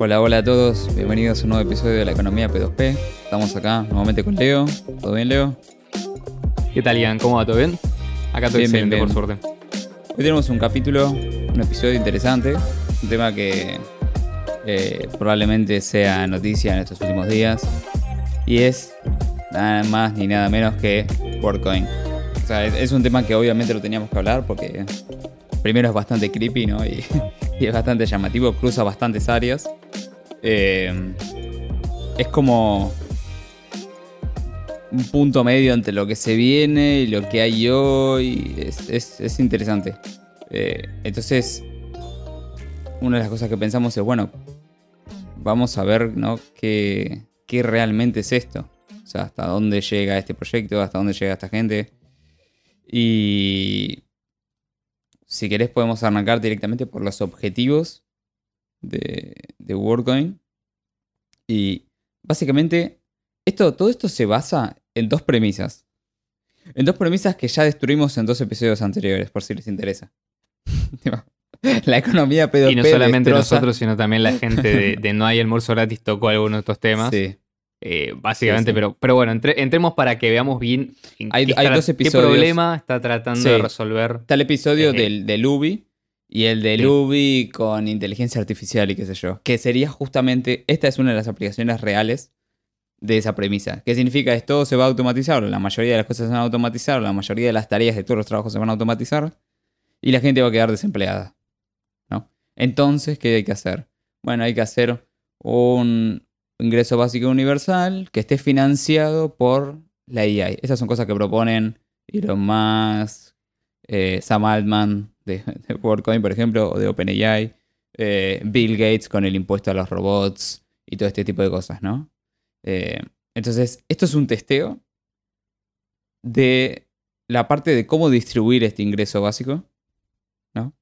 Hola, hola a todos, bienvenidos a un nuevo episodio de la economía P2P. Estamos acá nuevamente con Leo. ¿Todo bien, Leo? ¿Qué tal, Ian? ¿Cómo va? ¿Todo bien? Acá estoy Bien, por suerte. Hoy tenemos un capítulo, un episodio interesante, un tema que eh, probablemente sea noticia en estos últimos días, y es nada más ni nada menos que WorldCoin. O sea, es, es un tema que obviamente lo teníamos que hablar porque primero es bastante creepy, ¿no? Y, y es bastante llamativo, cruza bastantes áreas. Eh, es como un punto medio entre lo que se viene y lo que hay hoy. Es, es- es interesante. Eh, entonces, una de las cosas que pensamos es, bueno, vamos a ver, ¿no? ¿Qué, qué realmente es esto? O sea, hasta dónde llega este proyecto, hasta dónde llega esta gente. Y si querés podemos arrancar directamente por los objetivos de, de WorldCoin. Y básicamente, esto, todo esto se basa en dos premisas. En dos premisas que ya destruimos en dos episodios anteriores, por si les interesa. La economía P2P Y no solamente destroza- nosotros, sino también la gente de, de No hay almuerzo gratis tocó algunos de estos temas. Sí. Eh, básicamente, Sí, sí. Pero, pero bueno, entre- entremos para que veamos bien en Hay- qué, hay está- dos qué episodios. problema está tratando Sí. de resolver. Está el episodio del, del UBI y el del. UBI con inteligencia artificial y qué sé yo. Que sería justamente, esta es una de las aplicaciones reales de esa premisa. ¿Qué significa? Es todo se va a automatizar, la mayoría de las cosas se van a automatizar, la mayoría de las tareas de todos los trabajos se van a automatizar y la gente va a quedar desempleada. ¿no? Entonces, ¿qué hay que hacer? Bueno, hay que hacer un ingreso básico universal que esté financiado por la AI. Esas son cosas que proponen Elon Musk, eh, Sam Altman de, de WorldCoin, por ejemplo, o de OpenAI, eh, Bill Gates con el impuesto a los robots y todo este tipo de cosas, ¿no? Eh, entonces, esto es un testeo de la parte de cómo distribuir este ingreso básico, ¿no?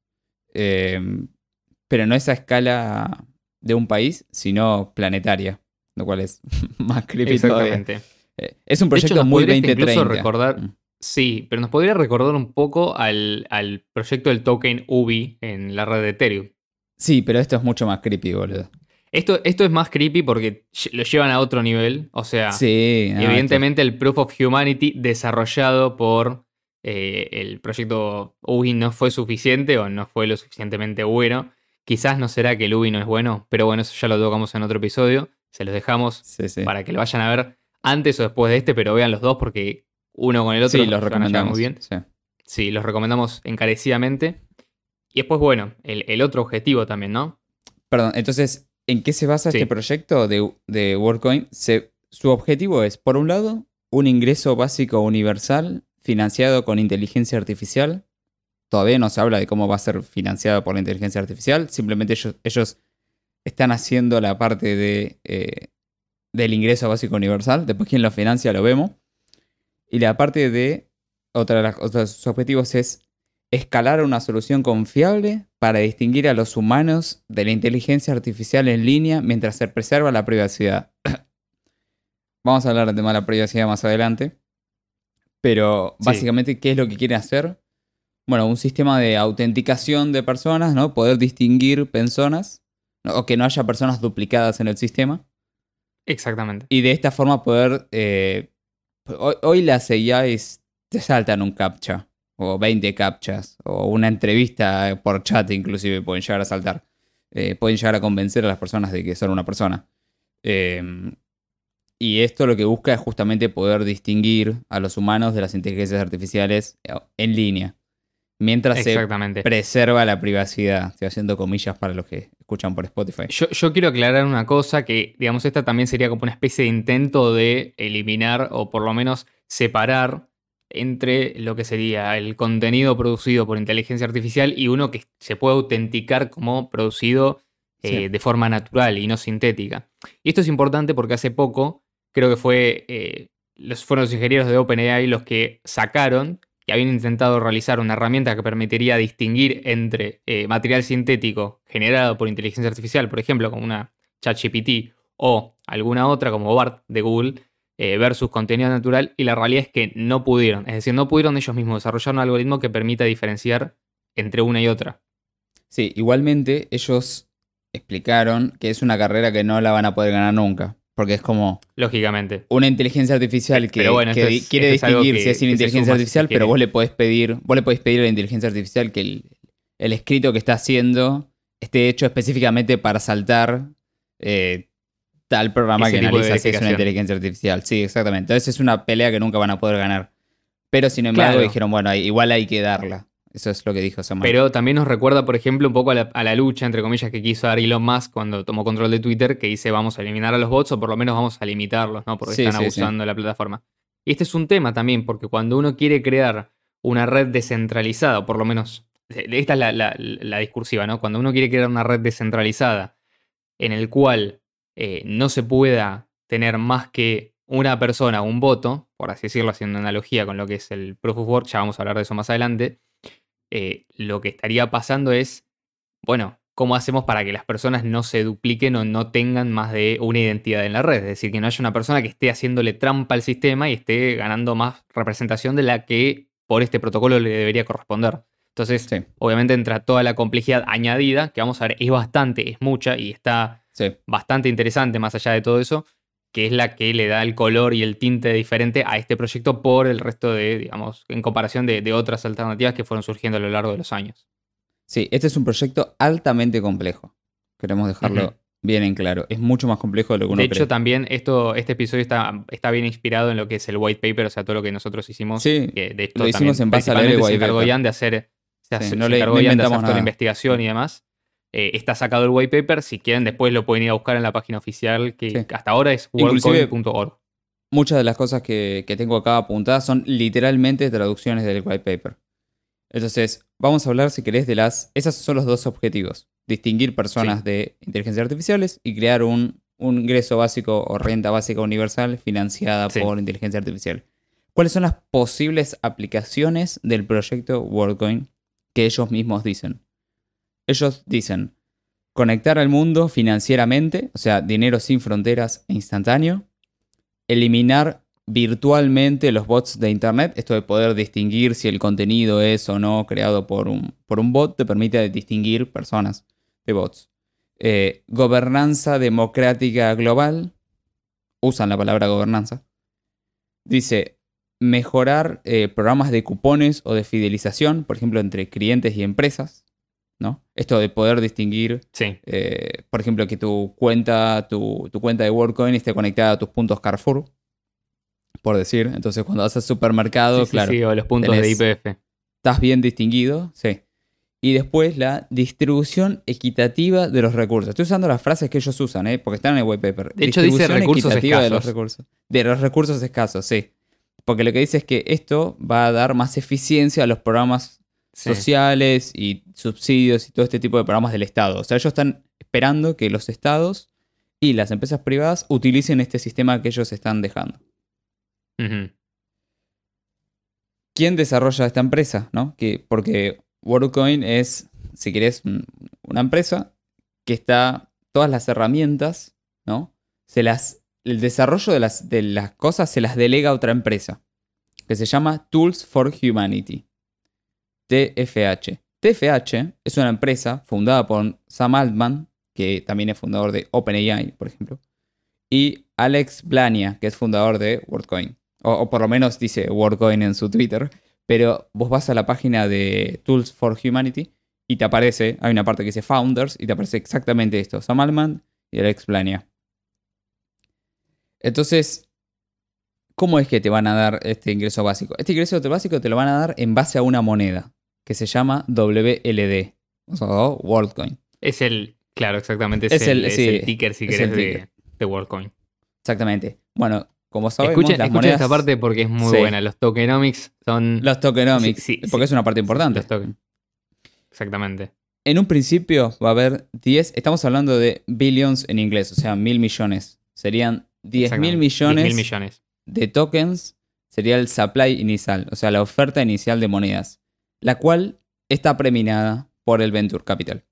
Pero no es a escala de un país, sino planetaria, lo cual es más creepy todavía. Exactamente. Eh, Es un De hecho, proyecto nos muy podría hasta 2030. incluso recordar- Mm. Sí, pero nos podría recordar un poco al, al proyecto del token UBI en la red de Ethereum. Sí, pero esto es mucho más creepy, boludo. Esto, esto es más creepy porque lo llevan a otro nivel. O sea, Sí, no, evidentemente el Proof of Humanity desarrollado por eh, el proyecto UBI no fue suficiente o no fue lo suficientemente bueno. Quizás no será que el UBI no es bueno, pero bueno, eso ya lo tocamos en otro episodio. Se los dejamos esto- sí, sí. para que lo vayan a ver antes o después de este, pero vean los dos porque uno con el otro Sí, los recomendamos. muy bien. sí. Sí, los recomendamos encarecidamente. Y después, bueno, el, el otro objetivo también, ¿no? Perdón, entonces, ¿en qué se basa este proyecto de, de WorldCoin? Se- su objetivo es, por un lado, un ingreso básico universal financiado con inteligencia artificial. Todavía no se habla de cómo va a ser financiado por la inteligencia artificial. Simplemente ellos, ellos están haciendo la parte de, eh, del ingreso básico universal. Después, quién lo financia, lo vemos. Y la parte de, otra de las de sus objetivos es escalar una solución confiable para distinguir a los humanos de la inteligencia artificial en línea mientras se preserva la privacidad. Vamos a hablar del tema de la privacidad más adelante. Pero Sí. básicamente, ¿qué es lo que quiere hacer? Bueno, un sistema de autenticación de personas, ¿no? Poder distinguir personas. O que no haya personas duplicadas en el sistema. Exactamente. Y de esta forma poder... eh, hoy, hoy las AIs te saltan un captcha, o 20 captchas, o una entrevista por chat inclusive pueden llegar a saltar. Eh, pueden llegar a convencer a las personas de que son una persona. Eh, y esto lo que busca es justamente poder distinguir a los humanos de las inteligencias artificiales eh, en línea. Mientras se preserva la privacidad. Estoy haciendo comillas para los que escuchan por Spotify. Yo, yo quiero aclarar una cosa que, digamos, esta también sería como una especie de intento de eliminar o por lo menos separar entre lo que sería el contenido producido por inteligencia artificial y uno que se puede autenticar como producido eh, Sí. de forma natural y no sintética. Y esto es importante porque hace poco, creo que fue, eh, los, fueron los ingenieros de OpenAI los que sacaron que habían intentado realizar una herramienta que permitiría distinguir entre eh, material sintético generado por inteligencia artificial, por ejemplo, como una ChatGPT o alguna otra como BART de Google, eh, versus contenido natural, y la realidad es que no pudieron. Es decir, no pudieron ellos mismos desarrollar un algoritmo que permita diferenciar entre una y otra. Sí, igualmente ellos explicaron que es una carrera que no la van a poder ganar nunca. Porque es como Lógicamente. una inteligencia artificial que, bueno, que es- quiere es distinguir si es una inteligencia si artificial, pero vos le podés pedir, vos le podés pedir a la inteligencia artificial que el, el escrito que está haciendo esté hecho específicamente para saltar eh, tal programa Ese que analiza si es una inteligencia artificial. Sí, exactamente. Entonces es una pelea que nunca van a poder ganar. Pero sin embargo Claro. dijeron, bueno, igual hay que darla. Eso es lo que dijo Sam. Pero también nos recuerda, por ejemplo, un poco a la, a la lucha, entre comillas, que quiso dar Elon Musk cuando tomó control de Twitter, que dice vamos a eliminar a los bots o por lo menos vamos a limitarlos, ¿no? Porque Sí, están sí, sí. abusando de la plataforma. Y este es un tema también, porque cuando uno quiere crear una red descentralizada, o por lo menos, esta es la, la- la discursiva, ¿no? Cuando uno quiere crear una red descentralizada en el cual eh, no se pueda tener más que una persona, un voto, por así decirlo, haciendo analogía con lo que es el Proof of Work, ya vamos a hablar de eso más adelante, eh, lo que estaría pasando es, bueno, ¿cómo hacemos para que las personas no se dupliquen o no tengan más de una identidad en la red? Es decir, que no haya una persona que esté haciéndole trampa al sistema y esté ganando más representación de la que por este protocolo le debería corresponder. Entonces, Sí, obviamente entra toda la complejidad añadida, que vamos a ver, es bastante, es mucha y está sí. bastante interesante más allá de todo eso, que es la que le da el color y el tinte diferente a este proyecto por el resto de, digamos, en comparación de, de otras alternativas que fueron surgiendo a lo largo de los años. Sí, este es un proyecto altamente complejo. Queremos dejarlo bien en claro. Es mucho más complejo de lo que uno De hecho, cree. también esto, este episodio está, está bien inspirado en lo que es el white paper, o sea, todo lo que nosotros hicimos. Sí, que de esto lo hicimos también en base a leer el principalmente se white encargó paper. Ian de hacer, se, Sí, se no le- encargó no Ian de hacer toda la investigación y demás. Eh, está sacado el white paper, si quieren después lo pueden ir a buscar en la página oficial que Sí. hasta ahora es worldcoin.org. Muchas de las cosas que, que tengo acá apuntadas son literalmente traducciones del white paper. Entonces, vamos a hablar, si querés, de las... Esos son los dos objetivos. Distinguir personas Sí. de inteligencias artificiales y crear un, un ingreso básico o renta básica universal financiada Sí. por inteligencia artificial. ¿Cuáles son las posibles aplicaciones del proyecto WorldCoin que ellos mismos dicen? Ellos dicen conectar al mundo financieramente, o sea, dinero sin fronteras e instantáneo, eliminar virtualmente los bots de Internet, esto de poder distinguir si el contenido es o no creado por un, por un bot, te permite distinguir personas de bots. Eh, gobernanza democrática global, usan la palabra gobernanza. Dice, mejorar eh, programas de cupones o de fidelización, por ejemplo, entre clientes y empresas. Esto de poder distinguir Sí. eh, por ejemplo, que tu cuenta, tu, tu cuenta de WorldCoin esté conectada a tus puntos Carrefour, por decir. Entonces, cuando vas al supermercado, Sí, claro, sí, o los puntos tenés- de IPF. estás bien distinguido, sí. Y después la distribución equitativa de los recursos. Estoy usando las frases que ellos usan, ¿eh? porque están en el white paper. De hecho, dice Distribución recursos equitativa de los escasos. recursos. De los recursos escasos, sí. Porque lo que dice es que esto va a dar más eficiencia a los programas Sí. sociales y subsidios y todo este tipo de programas del Estado. O sea, ellos están esperando que los estados y las empresas privadas utilicen este sistema que ellos están dejando. ¿Quién desarrolla esta empresa? ¿No? Que, porque WorldCoin es, si querés, un- una empresa que está, todas las herramientas, ¿no? Se las, el desarrollo de las, de las cosas se las delega a otra empresa, que se llama Tools for Humanity, TFH. TFH es una empresa fundada por Sam Altman, que también es fundador de OpenAI, por ejemplo, y Alex Blania, que es fundador de WorldCoin. O, por lo menos dice WorldCoin en su Twitter. Pero vos vas a la página de Tools for Humanity y te aparece, hay una parte que dice Founders y te aparece exactamente esto, Sam Altman y Alex Blania. Entonces, ¿cómo es que te van a dar este ingreso básico? Este ingreso básico te lo van a dar en base a una moneda que se llama WLD, o sea, WorldCoin. Es el, claro, exactamente. Es, Es el, el- es sí, el ticker, si querés, de, WorldCoin. Exactamente. Bueno, como sabemos, Escuchen, las escuchen monedas, esta parte porque es muy Sí. buena. Los tokenomics son los tokenomics, Sí, porque es una parte importante. los tokens. Exactamente. En un principio va a haber 10, estamos hablando de billions en inglés, o sea, mil millones. Serían 10 mil millones 10.000 millones. de tokens, sería el supply inicial, o sea, la oferta inicial de monedas, la cual está preminada por el Venture Capital.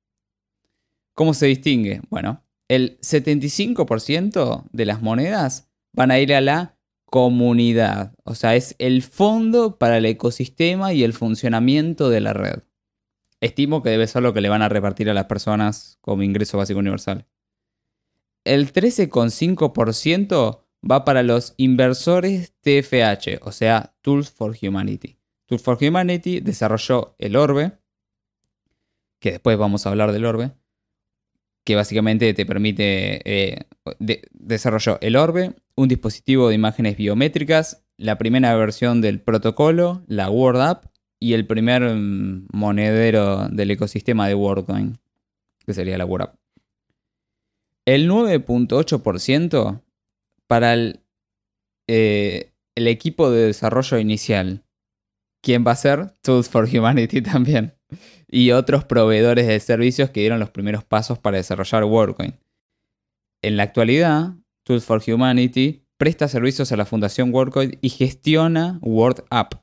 ¿Cómo se distingue? Bueno, el 75% de las monedas van a ir a la comunidad, o sea, es el fondo para el ecosistema y el funcionamiento de la red. Estimo que debe ser lo que le van a repartir a las personas como ingreso básico universal. El 13,5% va para los inversores TFH, o sea, Tools for Humanity. Tools for Humanity desarrolló el Orbe, que después vamos a hablar del Orbe, que básicamente te permite, eh, desarrolló el Orbe, un dispositivo de imágenes biométricas, la primera versión del protocolo, la Word App y el primer mm, monedero del ecosistema de WordCoin, que sería la Word App. El 9.8% para eh, el equipo de desarrollo inicial. ¿Quién va a ser? Tools for Humanity también. Y otros proveedores de servicios que dieron los primeros pasos para desarrollar WorldCoin. En la actualidad, Tools for Humanity presta servicios a la Fundación WorldCoin y gestiona WordApp.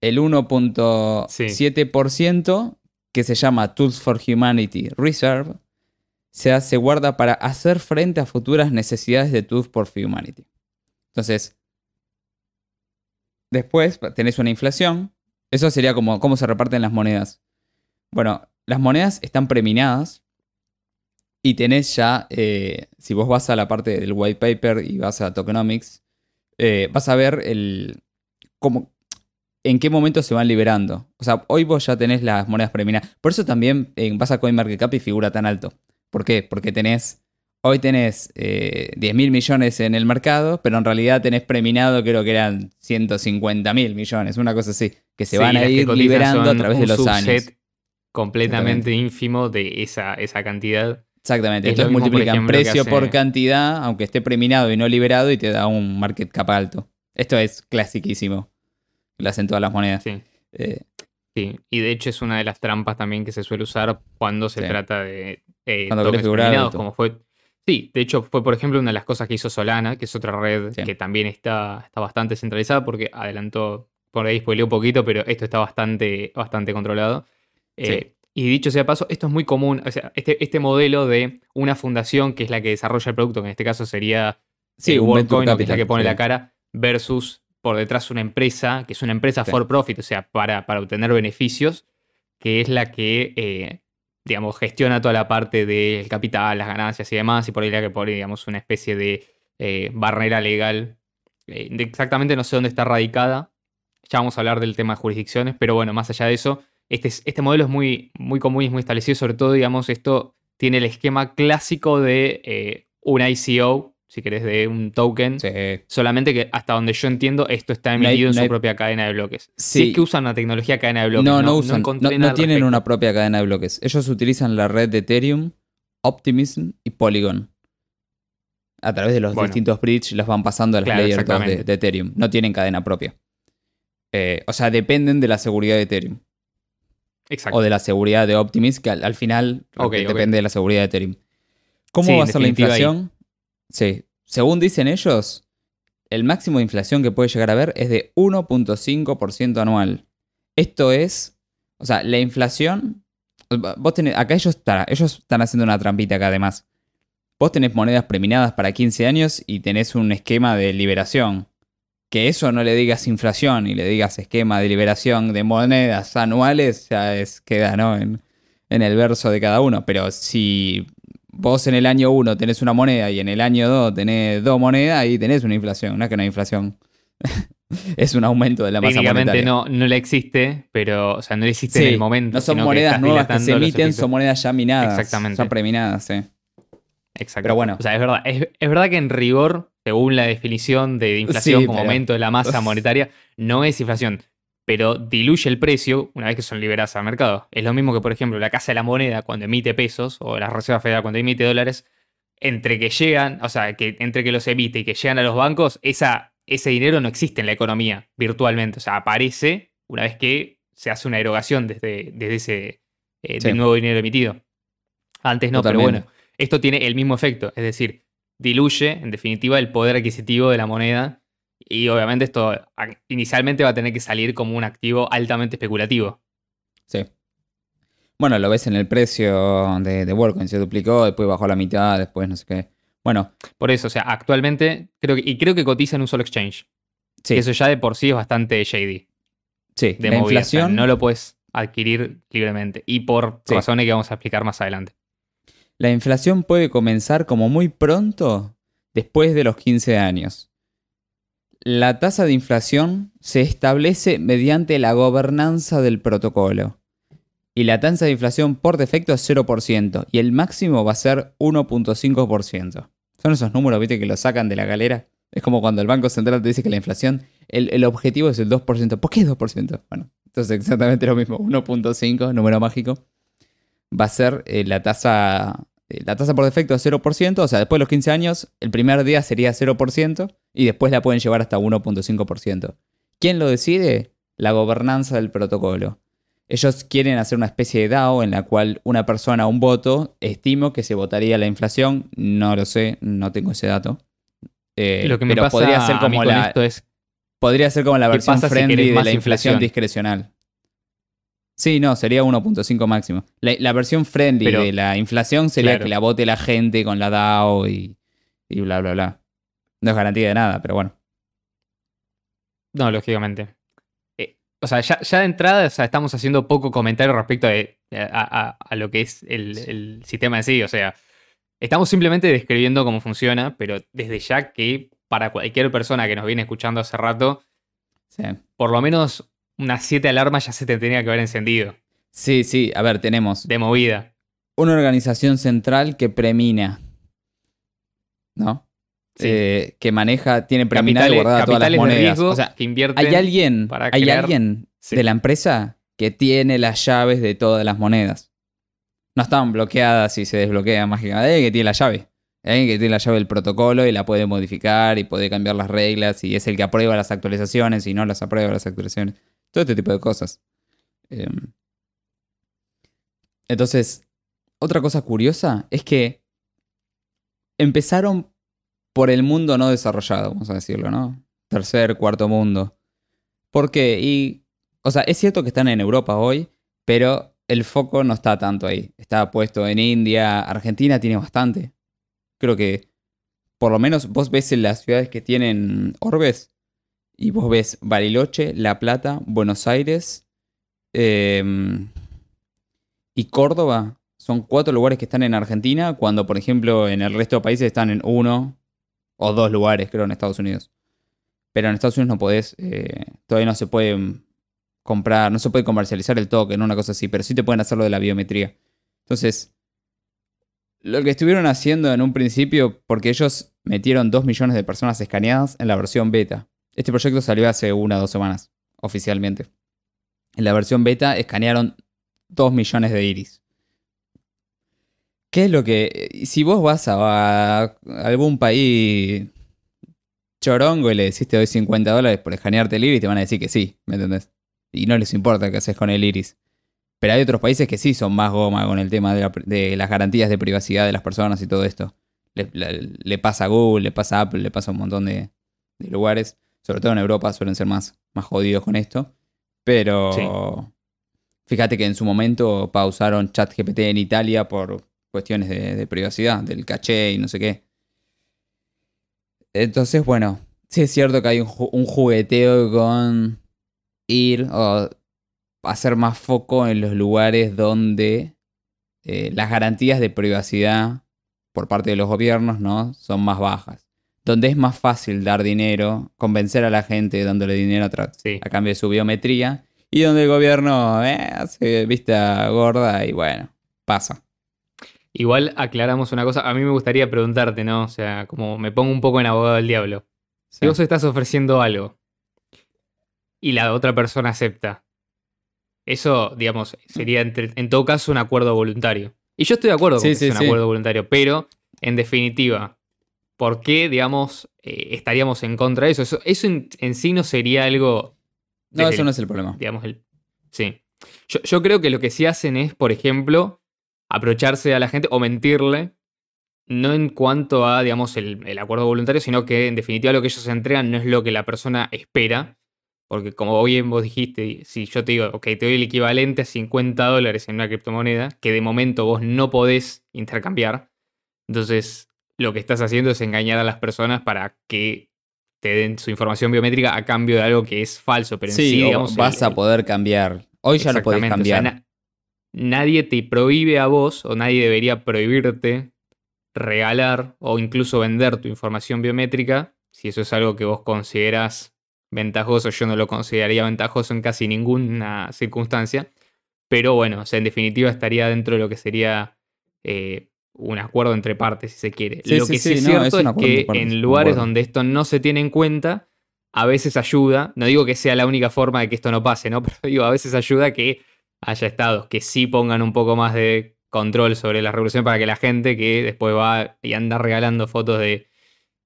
El 1.7% que se llama Tools for Humanity Reserve se, hace guarda para hacer frente a futuras necesidades de Tools for Humanity. Entonces, después tenés una inflación. Eso sería como cómo se reparten las monedas. Bueno, las monedas están preminadas y tenés ya, eh, si vos vas a la parte del white paper y vas a tokenomics, eh, vas a ver el, cómo, en qué momento se van liberando. O sea, hoy vos ya tenés las monedas preminadas. Por eso también vas a CoinMarketCap y figura tan alto. ¿Por qué? Porque tenés, hoy tenés 10 eh, mil millones en el mercado, pero en realidad tenés preminado, creo que eran 150 mil millones, una cosa así, que se van a ir liberando a través de los años. completamente ínfimo de esa, esa cantidad. Exactamente, esto multiplican precio por cantidad, aunque esté preminado y no liberado, y te da un market cap alto. Esto es clasiquísimo. Lo hacen todas las monedas. Sí. Eh, sí, y de hecho es una de las trampas también que se suele usar cuando se trata de eh, Cuando como fue. Sí, de hecho fue por ejemplo una de las cosas que hizo Solana, que es otra red que también está, está bastante centralizada porque adelantó, por ahí spoileó un poquito, pero esto está bastante, bastante controlado. Eh, y dicho sea paso, esto es muy común, o sea, este, este modelo de una fundación que es la que desarrolla el producto, que en este caso sería sí, WorldCoin, que es la que pone la cara, versus por detrás una empresa, que es una empresa for profit, o sea, para, para obtener beneficios, que es la que eh, digamos, gestiona toda la parte del capital, las ganancias y demás, y por ahí la que pone, digamos, una especie de eh, barrera legal. Eh, exactamente no sé dónde está radicada. Ya vamos a hablar del tema de jurisdicciones, pero bueno, más allá de eso, este, este modelo es muy, muy común y es muy establecido. Sobre todo, digamos, esto tiene el esquema clásico de eh, un ICO, si querés, de un token. Solamente que hasta donde yo entiendo, esto está emitido en su propia cadena de bloques. Sí. es que usan una tecnología cadena de bloques. No, no, usan. No, tienen una propia cadena de bloques. Ellos utilizan la red de Ethereum, Optimism y Polygon. A través de los distintos bridges las van pasando a las layers de, Ethereum. No tienen cadena propia. Eh, o sea, dependen de la seguridad de Ethereum. Exacto. O de la seguridad de Optimism, que al, final depende de la seguridad de Ethereum. ¿Cómo va a ser la inflación? Sí. Según dicen ellos, el máximo de inflación que puede llegar a haber es de 1.5% anual. Esto es, o sea, la inflación, vos tenés, acá ellos, ellos están haciendo una trampita acá además. Vos tenés monedas preminadas para 15 años y tenés un esquema de liberación. Que eso no le digas inflación y le digas esquema de liberación de monedas anuales, ya es, queda, ¿no? En, en el verso de cada uno. Pero si vos en el año 1 tenés una moneda y en el año 2 tenés dos monedas, ahí tenés una inflación. No es que no hay inflación. es un aumento de la masa monetaria. no, no le existe, pero, o sea, no existe en el momento. No son monedas nuevas que se emiten, son monedas ya minadas. Exactamente. Son preminadas, sí. Exacto. Pero bueno. O sea, es verdad, es, verdad que en rigor, según la definición de inflación como aumento de la masa monetaria, no es inflación pero diluye el precio una vez que son liberadas al mercado. Es lo mismo que, por ejemplo, la Casa de la Moneda cuando emite pesos o la Reserva Federal cuando emite dólares, entre que llegan, o sea, que entre que los emite y que llegan a los bancos, esa, ese dinero no existe en la economía virtualmente. O sea, aparece una vez que se hace una erogación desde, desde ese eh, nuevo dinero emitido. Antes no, pero bueno, esto tiene el mismo efecto, es decir, diluye, en definitiva, el poder adquisitivo de la moneda y obviamente esto inicialmente va a tener que salir como un activo altamente especulativo. Sí. Bueno, lo ves en el precio de, de WorldCoin, se duplicó, después bajó a la mitad, después no sé qué. Bueno. Por eso, o sea, actualmente, creo que, y creo que cotiza en un solo exchange. Sí. Eso ya de por sí es bastante shady. Sí, de la inflación. no lo puedes adquirir libremente. Y por Sí. razones que vamos a explicar más adelante. La inflación puede comenzar como muy pronto después de los 15 años. La tasa de inflación se establece mediante la gobernanza del protocolo. Y la tasa de inflación por defecto es 0% y el máximo va a ser 1.5%. Son esos números, viste, que lo sacan de la galera. Es como cuando el Banco Central te dice que la inflación, el, el objetivo es el 2%. ¿Por qué es 2%? Bueno, entonces exactamente lo mismo. 1.5, número mágico va a ser eh, la tasa eh, la tasa por defecto es 0%, o sea, después de los 15 años, el primer día sería 0% y después la pueden llevar hasta 1.5%. ¿Quién lo decide? La gobernanza del protocolo. Ellos quieren hacer una especie de DAO en la cual una persona, un voto, estimo que se votaría la inflación, no lo sé, no tengo ese dato. Eh, Lo que me pero pasa podría ser como la, esto es podría ser como la ¿qué versión si friendly de la inflación inflación? discrecional. Sí, no, sería 1.5 máximo. La, la versión friendly Pero- de la inflación sería claro. que la vote la gente con la DAO y, y bla, bla, bla. No es garantía de nada, pero bueno. No, lógicamente. Eh, o sea, ya, ya de entrada o sea, estamos haciendo poco comentario respecto de- a, a- a lo que es el, el sistema en sí. O sea, estamos simplemente describiendo cómo funciona, pero desde ya que para cualquier persona que nos viene escuchando hace rato, Sí. por lo menos unas siete alarmas ya se te tenía que haber encendido. sí, sí, a ver, tenemos De movida. una organización central que premina, ¿no? Sí. Eh, que maneja, tiene Capitales, guardada todas las de monedas. riesgo O sea, que invierten. hay alguien, para hay crear- alguien Sí. de la empresa que tiene las llaves de todas las monedas. No estaban bloqueadas y se desbloquean mágicamente. Hay alguien que tiene la llave. Hay alguien que tiene la llave del protocolo y la puede modificar y puede cambiar las reglas y es el que aprueba las actualizaciones y no las aprueba las actualizaciones. Todo este tipo de cosas. Eh, Entonces, otra cosa curiosa es que empezaron por el mundo no desarrollado, vamos a decirlo, ¿no? Tercer, cuarto mundo. ¿Por qué? Y, o sea, es cierto que están en Europa hoy, pero el foco no está tanto ahí. Está puesto en India, Argentina tiene bastante. Creo que, por lo menos, vos ves en las ciudades que tienen orbes, y vos ves Bariloche, La Plata, Buenos Aires em, y Córdoba. Son cuatro lugares que están en Argentina, cuando, por ejemplo, en el resto de países están en uno o dos lugares, creo, en Estados Unidos. Pero en Estados Unidos no podés, eh, todavía no se puede mm, comprar, no se puede comercializar el token, una cosa así, pero sí te pueden hacer lo de la biometría. Entonces, lo que estuvieron haciendo en un principio, porque ellos metieron 2 millones de personas escaneadas en la versión beta. Este proyecto salió hace una o dos semanas, oficialmente. En la versión beta escanearon 2 millones de iris. ¿Qué es lo que... Si vos vas a, a algún país chorongo y le decís te doy 50 dólares por escanearte el iris, te van a decir que sí, ¿me entendés? Y no les importa qué haces con el iris. Pero hay otros países que sí son más goma con el tema de, la- de las garantías de privacidad de las personas y todo esto. Le, le- le pasa a Google, le pasa a Apple, le pasa a un montón de, de lugares. Sobre todo en Europa suelen ser más, más jodidos con esto. Pero Sí. fíjate que en su momento pausaron ChatGPT en Italia por cuestiones de, de privacidad, del caché y no sé qué. Entonces, bueno, sí es cierto que hay un, ju- un jugueteo con ir o hacer más foco en los lugares donde eh, las garantías de privacidad por parte de los gobiernos ¿no? son más bajas. Donde es más fácil dar dinero, convencer a la gente dándole dinero a, tra- Sí. a cambio de su biometría. Y donde el gobierno eh, hace vista gorda y bueno, pasa. Igual aclaramos una cosa. A mí me gustaría preguntarte, ¿no? O sea, como me pongo un poco en abogado del diablo. Si vos estás ofreciendo algo y la otra persona acepta, eso, digamos, sería entre- en todo caso un acuerdo voluntario. Y yo estoy de acuerdo con Sí, que es un acuerdo voluntario, pero en definitiva, ¿por qué, digamos, eh, estaríamos en contra de eso? Eso, eso en, en sí no sería algo. No, eso el- no es el problema. digamos, el. Sí. Yo, yo creo que lo que sí hacen es, por ejemplo, aprovecharse a la gente o mentirle. No en cuanto a, digamos, el, el acuerdo voluntario, sino que en definitiva lo que ellos entregan no es lo que la persona espera. Porque como bien vos dijiste, si yo te digo, ok, te doy el equivalente a 50 dólares en una criptomoneda, que de momento vos no podés intercambiar, entonces lo que estás haciendo es engañar a las personas para que te den su información biométrica a cambio de algo que es falso. Pero en Sí, sí, digamos, el- vas a poder cambiar. Hoy ya lo podés Exactamente, o sea, cambiar. Nadie te prohíbe a vos o nadie debería prohibirte regalar o incluso vender tu información biométrica si eso es algo que vos consideras ventajoso. Yo no lo consideraría ventajoso en casi ninguna circunstancia. Pero bueno, o sea, en definitiva estaría dentro de lo que sería eh, un acuerdo entre partes, si se quiere. Sí, lo sí, que sí, sí, es no, cierto es, que partes, en lugares donde esto no se tiene en cuenta, a veces ayuda, no digo que sea la única forma de que esto no pase, ¿no? Pero digo, a veces ayuda que haya estados que sí pongan un poco más de control sobre la revolución para que la gente que después va y anda regalando fotos de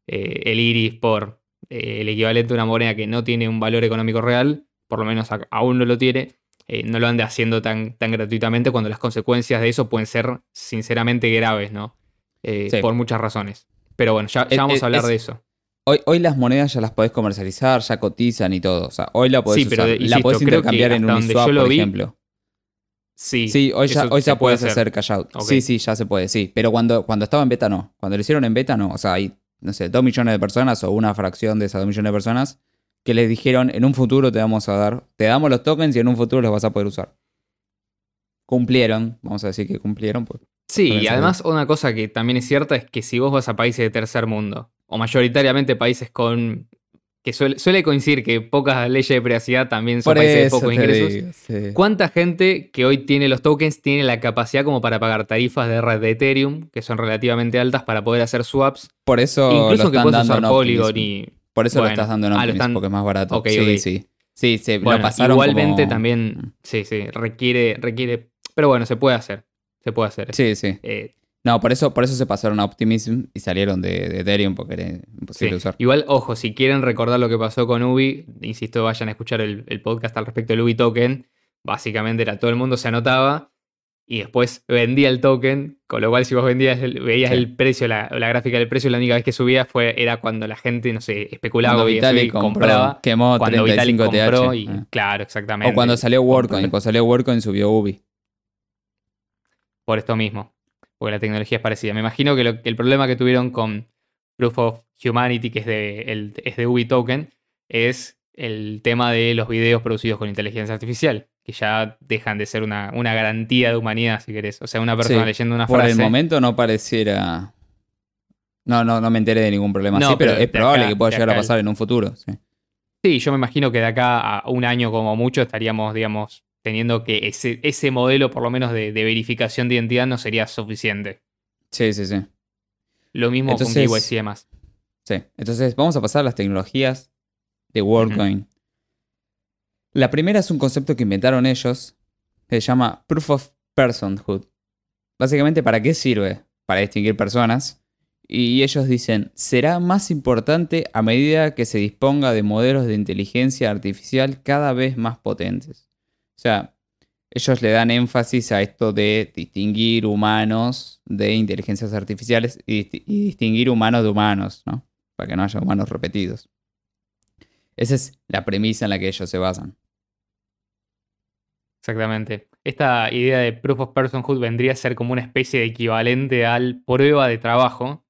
eh, el iris por eh, el equivalente a una moneda que no tiene un valor económico real, por lo menos a- aún no lo tiene, eh, no lo ande haciendo tan, tan gratuitamente cuando las consecuencias de eso pueden ser sinceramente graves, ¿no? Sí. Por muchas razones. Pero bueno, ya, vamos es- a hablar es- de eso. Hoy, hoy las monedas ya las podés comercializar, ya cotizan y todo. O sea, hoy la podés Sí, pero usar. insisto, la podés intercambiar en yo lo por vi, ejemplo. Sí, Sí, hoy ya, hoy ya puede puedes hacer cash out. Sí, sí, ya se puede, sí. Pero cuando, cuando estaba en beta no. Cuando lo hicieron en beta no. O sea, hay, no sé, dos millones de personas o una fracción de esas dos millones de personas que les dijeron en un futuro te vamos a dar, te damos los tokens y en un futuro los vas a poder usar. Cumplieron, vamos a decir que cumplieron. Pues. Sí, y además una cosa que también es cierta es que si vos vas a países de tercer mundo, o mayoritariamente países con... que suele, suele coincidir que pocas leyes de privacidad también son Por países de pocos ingresos. digo, sí. ¿Cuánta gente que hoy tiene los tokens tiene la capacidad como para pagar tarifas de red de Ethereum, que son relativamente altas para poder hacer swaps? Por eso Incluso que puedes usar Polygon y... Por eso lo estás dando en ah, Optimism, están- porque es más barato. Sí, sí. Sí, Bueno, lo pasaron igualmente como- también... Sí, sí, requiere, requiere... Pero bueno, se puede hacer. Se puede hacer. Sí, sí. Eh, No, por eso, por eso se pasaron a Optimism y salieron de, de Ethereum porque era imposible Sí. usar. Igual, ojo, si quieren recordar lo que pasó con Ubi, insisto, vayan a escuchar el, el podcast al respecto del Ubi Token. Básicamente era todo el mundo se anotaba y después vendía el token, con lo cual si vos vendías veías Sí. el precio, la, la gráfica del precio, la única vez que subía fue, era cuando la gente, no sé, especulaba Cuando Vitalik Vitalik compró, compraba. quemó Cuando Vitalik 35 compró TH. y, Ah. claro, exactamente. O cuando salió WorkCoin. Cuando salió WorkCoin subió Ubi. por esto mismo, porque la tecnología es parecida. Me imagino que, lo- que el problema que tuvieron con Proof of Humanity, que es de, el- es de Ubi Token, es el tema de los videos producidos con inteligencia artificial, que ya dejan de ser una, una garantía de humanidad, si querés. O sea, una persona Sí, leyendo una Por frase. el momento no pareciera. No, no, no me enteré de ningún problema. No, sí, pero, pero es probable acá- que pueda llegar a pasar en un futuro. Sí, Sí, yo me imagino que de acá a un año como mucho estaríamos, digamos, teniendo que ese, ese modelo, por lo menos de, de verificación de identidad, no sería suficiente. sí, sí. sí. Lo mismo Entonces- con KYC y demás. Sí. Entonces, vamos a pasar a las tecnologías de WorkCoin. La primera es un concepto que inventaron ellos, que se llama Proof of Personhood. Básicamente, ¿para qué sirve? Para distinguir personas. Y ellos dicen, será más importante a medida que se disponga de modelos de inteligencia artificial cada vez más potentes. O sea, ellos le dan énfasis a esto de distinguir humanos de inteligencias artificiales y, disti- y distinguir humanos de humanos, ¿no? Para que no haya humanos repetidos. Esa es la premisa en la que ellos se basan. Exactamente. Esta idea de Proof of Personhood vendría a ser como una especie de equivalente al prueba de trabajo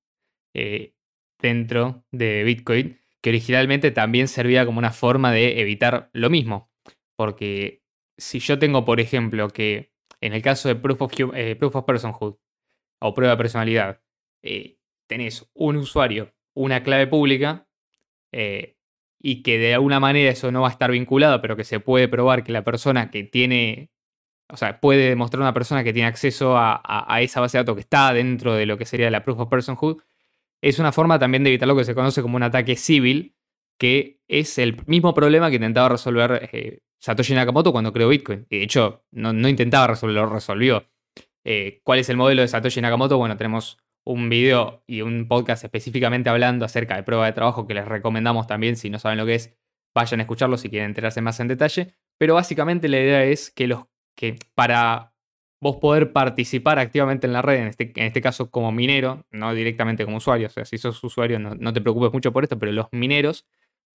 eh, dentro de Bitcoin, que originalmente también servía como una forma de evitar lo mismo. Porque si yo tengo, por ejemplo, que en el caso de Proof of, eh, Personhood o prueba de personalidad, eh, tenés un usuario, una clave pública, eh, y que de alguna manera eso no va a estar vinculado, pero que se puede probar que la persona que tiene, o sea, puede demostrar una persona que tiene acceso a, a- a esa base de datos que está dentro de lo que sería la proof of personhood, es una forma también de evitar lo que se conoce como un ataque civil, que es el mismo problema que intentaba resolver eh, Satoshi Nakamoto cuando creó Bitcoin. Y de hecho, no, no intentaba resolverlo, lo resolvió. Eh, ¿Cuál es el modelo de Satoshi Nakamoto? Bueno, tenemos un video y un podcast específicamente hablando acerca de prueba de trabajo que les recomendamos también, si no saben lo que es, vayan a escucharlo si quieren enterarse más en detalle. Pero básicamente la idea es que, los, que para vos poder participar activamente en la red, en este, en este caso como minero, no directamente como usuario, o sea, si sos usuario no, no te preocupes mucho por esto, pero los mineros,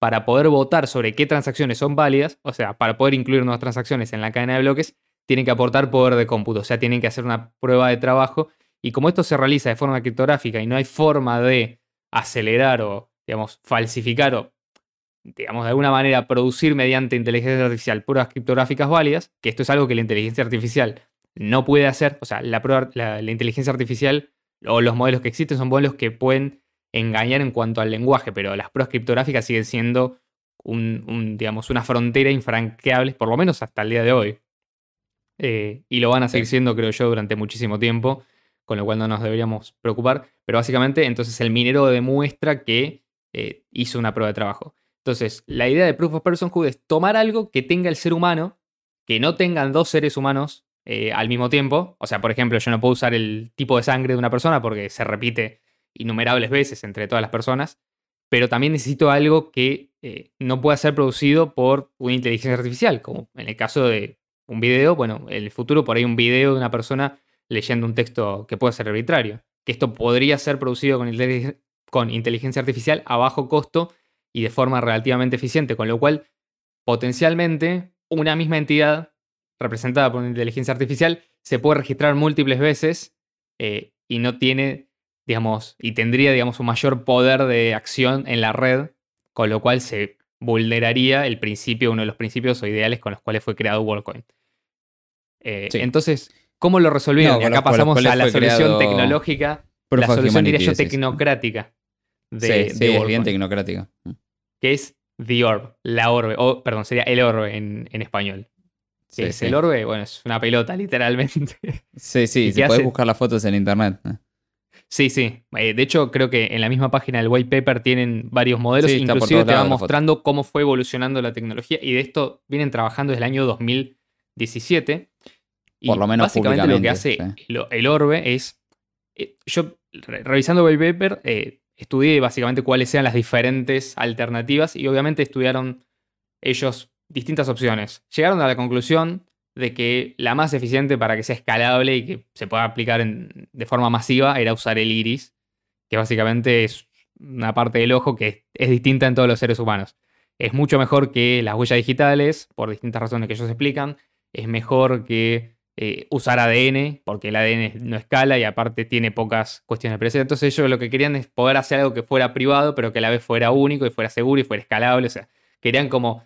para poder votar sobre qué transacciones son válidas, o sea, para poder incluir nuevas transacciones en la cadena de bloques, tienen que aportar poder de cómputo, o sea, tienen que hacer una prueba de trabajo. Y como esto se realiza de forma criptográfica y no hay forma de acelerar o, digamos, falsificar o digamos, de alguna manera producir mediante inteligencia artificial pruebas criptográficas válidas, que esto es algo que la inteligencia artificial no puede hacer, o sea, la, la inteligencia artificial o los modelos que existen son modelos que pueden engañar en cuanto al lenguaje, pero las pruebas criptográficas siguen siendo un, digamos, una frontera infranqueable, por lo menos hasta el día de hoy. Eh, y lo van a seguir siendo, creo yo, durante muchísimo tiempo, con lo cual no nos deberíamos preocupar. Pero básicamente, entonces el minero demuestra que eh, hizo una prueba de trabajo. Entonces, la idea de Proof of Personhood es tomar algo que tenga el ser humano, que no tengan dos seres humanos eh, al mismo tiempo. O sea, por ejemplo, yo no puedo usar el tipo de sangre de una persona porque se repite innumerables veces entre todas las personas pero también necesito algo que eh, no pueda ser producido por una inteligencia artificial, como en el caso de un video, bueno, en el futuro por ahí un video de una persona leyendo un texto que puede ser arbitrario, que esto podría ser producido con, con inteligencia artificial a bajo costo y de forma relativamente eficiente, con lo cual potencialmente una misma entidad representada por una inteligencia artificial se puede registrar múltiples veces eh, y no tiene digamos, y tendría, digamos, un mayor poder de acción en la red, con lo cual se vulneraría el principio, uno de los principios o ideales con los cuales fue creado WorldCoin. Eh, entonces, ¿cómo lo resolvieron? y acá pasamos a la solución tecnológica, la solución, diría yo, tecnocrática. De, sí, de bien tecnocrática. Que es The Orb, la orbe, o perdón, sería el orbe en, español. ¿Qué es el orbe? Bueno, es una pelota, literalmente. Sí, sí, si podés buscar las fotos en internet. Sí, sí. Eh, de hecho, creo que en la misma página del white paper tienen varios modelos. Inclusive te van mostrando cómo fue evolucionando la tecnología. Y de esto vienen trabajando desde el año 2017. Y Por lo menos básicamente lo que hace el, Orbe es. Eh, yo, revisando el white paper, eh, estudié básicamente cuáles eran las diferentes alternativas. Y obviamente estudiaron ellos distintas opciones. Llegaron a la conclusión de que la más eficiente para que sea escalable y que se pueda aplicar de forma masiva era usar el iris, que básicamente es una parte del ojo que es, distinta en todos los seres humanos. Es mucho mejor que las huellas digitales, por distintas razones que ellos explican. Es mejor que eh, usar ADN, porque el ADN no escala y aparte tiene pocas cuestiones de presencia. Entonces ellos lo que querían es poder hacer algo que fuera privado, pero que a la vez fuera único y fuera seguro y fuera escalable. O sea, querían como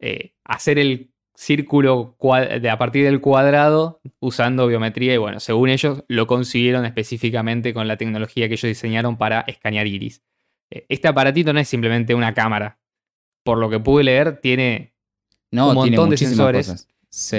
eh, hacer el círculo de, a partir del cuadrado usando biometría y bueno, según ellos lo consiguieron específicamente con la tecnología que ellos diseñaron para escanear iris. Eh, este aparatito no es simplemente una cámara. Por lo que pude leer, tiene un montón de sensores,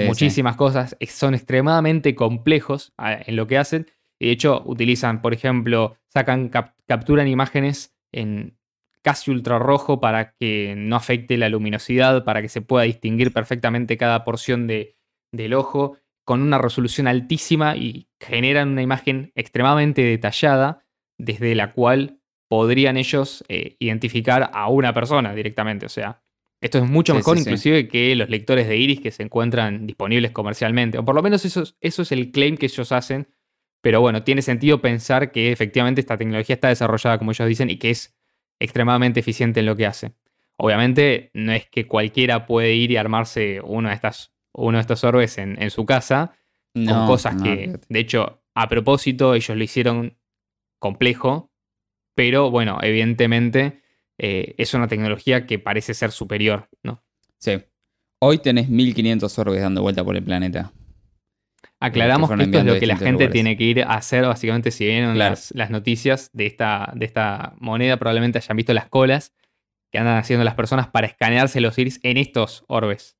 muchísimas cosas, son extremadamente complejos en lo que hacen. Y de hecho, utilizan, por ejemplo, sacan, capturan imágenes en casi ultrarrojo para que no afecte la luminosidad, para que se pueda distinguir perfectamente cada porción de, del ojo, con una resolución altísima y generan una imagen extremadamente detallada desde la cual podrían ellos eh, identificar a una persona directamente. O sea, esto es mucho mejor inclusive que los lectores de iris que se encuentran disponibles comercialmente. O por lo menos eso, eso es el claim que ellos hacen. Pero bueno, tiene sentido pensar que efectivamente esta tecnología está desarrollada como ellos dicen y que es extremadamente eficiente en lo que hace. Obviamente no es que cualquiera puede ir y armarse uno de, estas, uno de estos orbes en, su casa con cosas que, de hecho, a propósito ellos lo hicieron complejo, pero bueno, evidentemente eh, es una tecnología que parece ser superior, ¿no? Sí. Hoy tenés 1500 orbes dando vuelta por el planeta. Aclaramos que, esto es lo que la gente tiene que ir a hacer, básicamente, si vieron las, noticias de esta, de esta moneda, probablemente hayan visto las colas que andan haciendo las personas para escanearse los iris en estos orbes.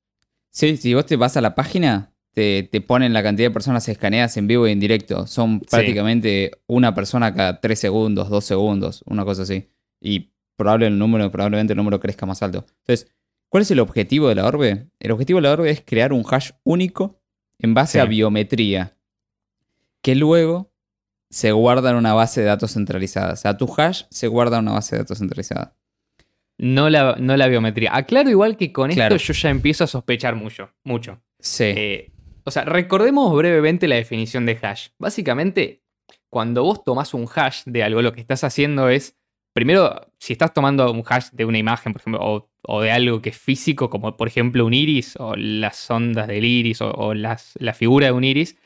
Sí, si vos te vas a la página, te, ponen la cantidad de personas escaneadas en vivo y en directo. Son prácticamente una persona cada tres segundos, dos segundos, una cosa así. Y probable el número, probablemente el número crezca más alto. Entonces, ¿cuál es el objetivo de la orbe? El objetivo de la orbe es crear un hash único en base a biometría, que luego se guarda en una base de datos centralizada. O sea, tu hash se guarda en una base de datos centralizada. No la, no la biometría. Aclaro igual que con esto yo ya empiezo a sospechar mucho. Mucho. Sí. Eh, o sea, recordemos brevemente la definición de hash. Básicamente, cuando vos tomás un hash de algo, lo que estás haciendo es primero, si estás tomando un hash de una imagen, por ejemplo, o, de algo que es físico, como por ejemplo un iris, o las ondas del iris, o, las, la figura de un iris,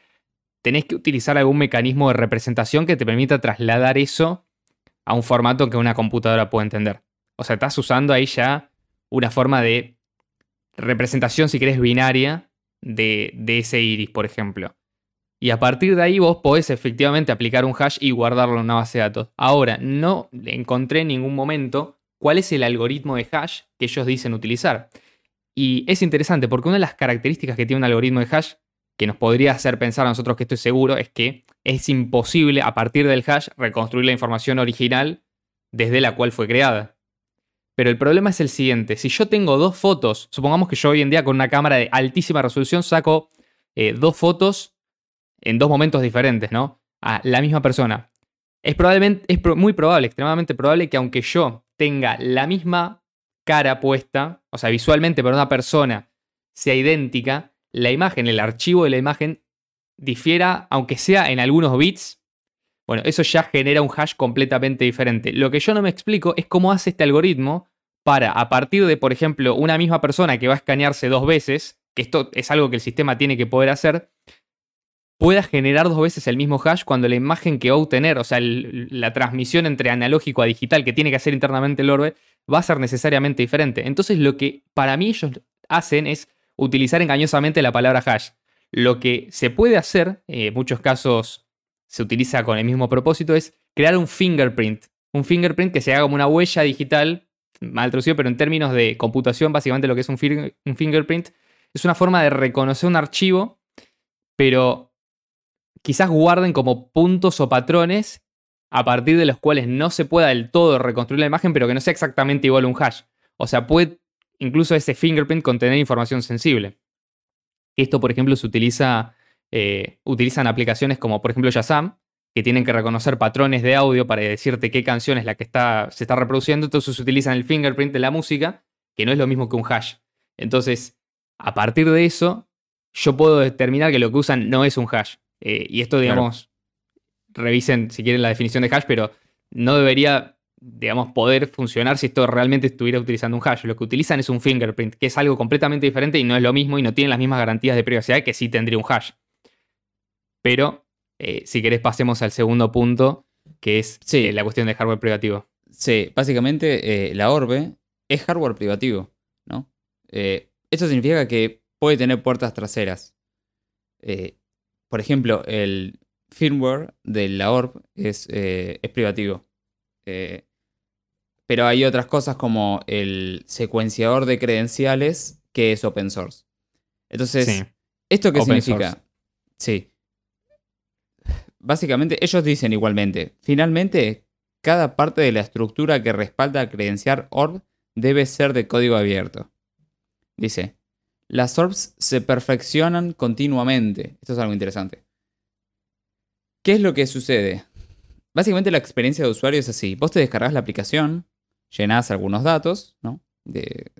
tenés que utilizar algún mecanismo de representación que te permita trasladar eso a un formato que una computadora pueda entender. O sea, estás usando ahí ya una forma de representación, si querés, binaria de, de ese iris, por ejemplo. Y a partir de ahí vos podés efectivamente aplicar un hash y guardarlo en una base de datos. Ahora, no encontré en ningún momento cuál es el algoritmo de hash que ellos dicen utilizar. Y es interesante porque una de las características que tiene un algoritmo de hash que nos podría hacer pensar a nosotros que esto es seguro es que es imposible a partir del hash reconstruir la información original desde la cual fue creada. Pero el problema es el siguiente, si yo tengo dos fotos, supongamos que yo hoy en día con una cámara de altísima resolución saco eh, dos fotos en dos momentos diferentes, ¿no? A la misma persona. Es, probablemente, es muy probable, extremadamente probable que aunque yo tenga la misma cara puesta, o sea, visualmente para una persona sea idéntica, la imagen, el archivo de la imagen difiera, aunque sea en algunos bits. Bueno, eso ya genera un hash completamente diferente. Lo que yo no me explico es cómo hace este algoritmo para, a partir de, por ejemplo, una misma persona que va a escanearse dos veces, que esto es algo que el sistema tiene que poder hacer, pueda generar dos veces el mismo hash cuando la imagen que va a obtener, o sea, la transmisión entre analógico a digital que tiene que hacer internamente el orbe, va a ser necesariamente diferente. Entonces lo que para mí ellos hacen es utilizar engañosamente la palabra hash. Lo que se puede hacer, eh, en muchos casos se utiliza con el mismo propósito, es crear un fingerprint. Un fingerprint que se haga como una huella digital, mal traducido, pero en términos de computación, básicamente lo que es un, un fingerprint, es una forma de reconocer un archivo, pero quizás guarden como puntos o patrones a partir de los cuales no se pueda del todo reconstruir la imagen, pero que no sea exactamente igual a un hash. O sea, puede incluso ese fingerprint contener información sensible. Esto, por ejemplo, se utiliza, eh, utilizan aplicaciones como, por ejemplo, Shazam, que tienen que reconocer patrones de audio para decirte qué canción es la que está, se está reproduciendo. Entonces utilizan el fingerprint de la música, que no es lo mismo que un hash. Entonces, a partir de eso, yo puedo determinar que lo que usan no es un hash. Eh, y esto, digamos, revisen si quieren la definición de hash, pero no debería, digamos, poder funcionar si esto realmente estuviera utilizando un hash. Lo que utilizan es un fingerprint, que es algo completamente diferente y no es lo mismo y no tiene las mismas garantías de privacidad que sí tendría un hash. Pero, eh, si querés, pasemos al segundo punto, que es eh, la cuestión de hardware privativo. Sí, básicamente la Orbe es hardware privativo, ¿no? esto significa que puede tener puertas traseras por ejemplo, el firmware de la ORB es, eh, es privativo. Eh, pero hay otras cosas como el secuenciador de credenciales que es open source. Entonces, ¿esto qué significa? Sí. Básicamente, ellos dicen igualmente, finalmente, cada parte de la estructura que respalda credenciar ORB debe ser de código abierto. Dice, las orbs se perfeccionan continuamente. Esto es algo interesante. ¿Qué es lo que sucede? Básicamente la experiencia de usuario es así. Vos te descargas la aplicación, llenás algunos datos, ¿no? De,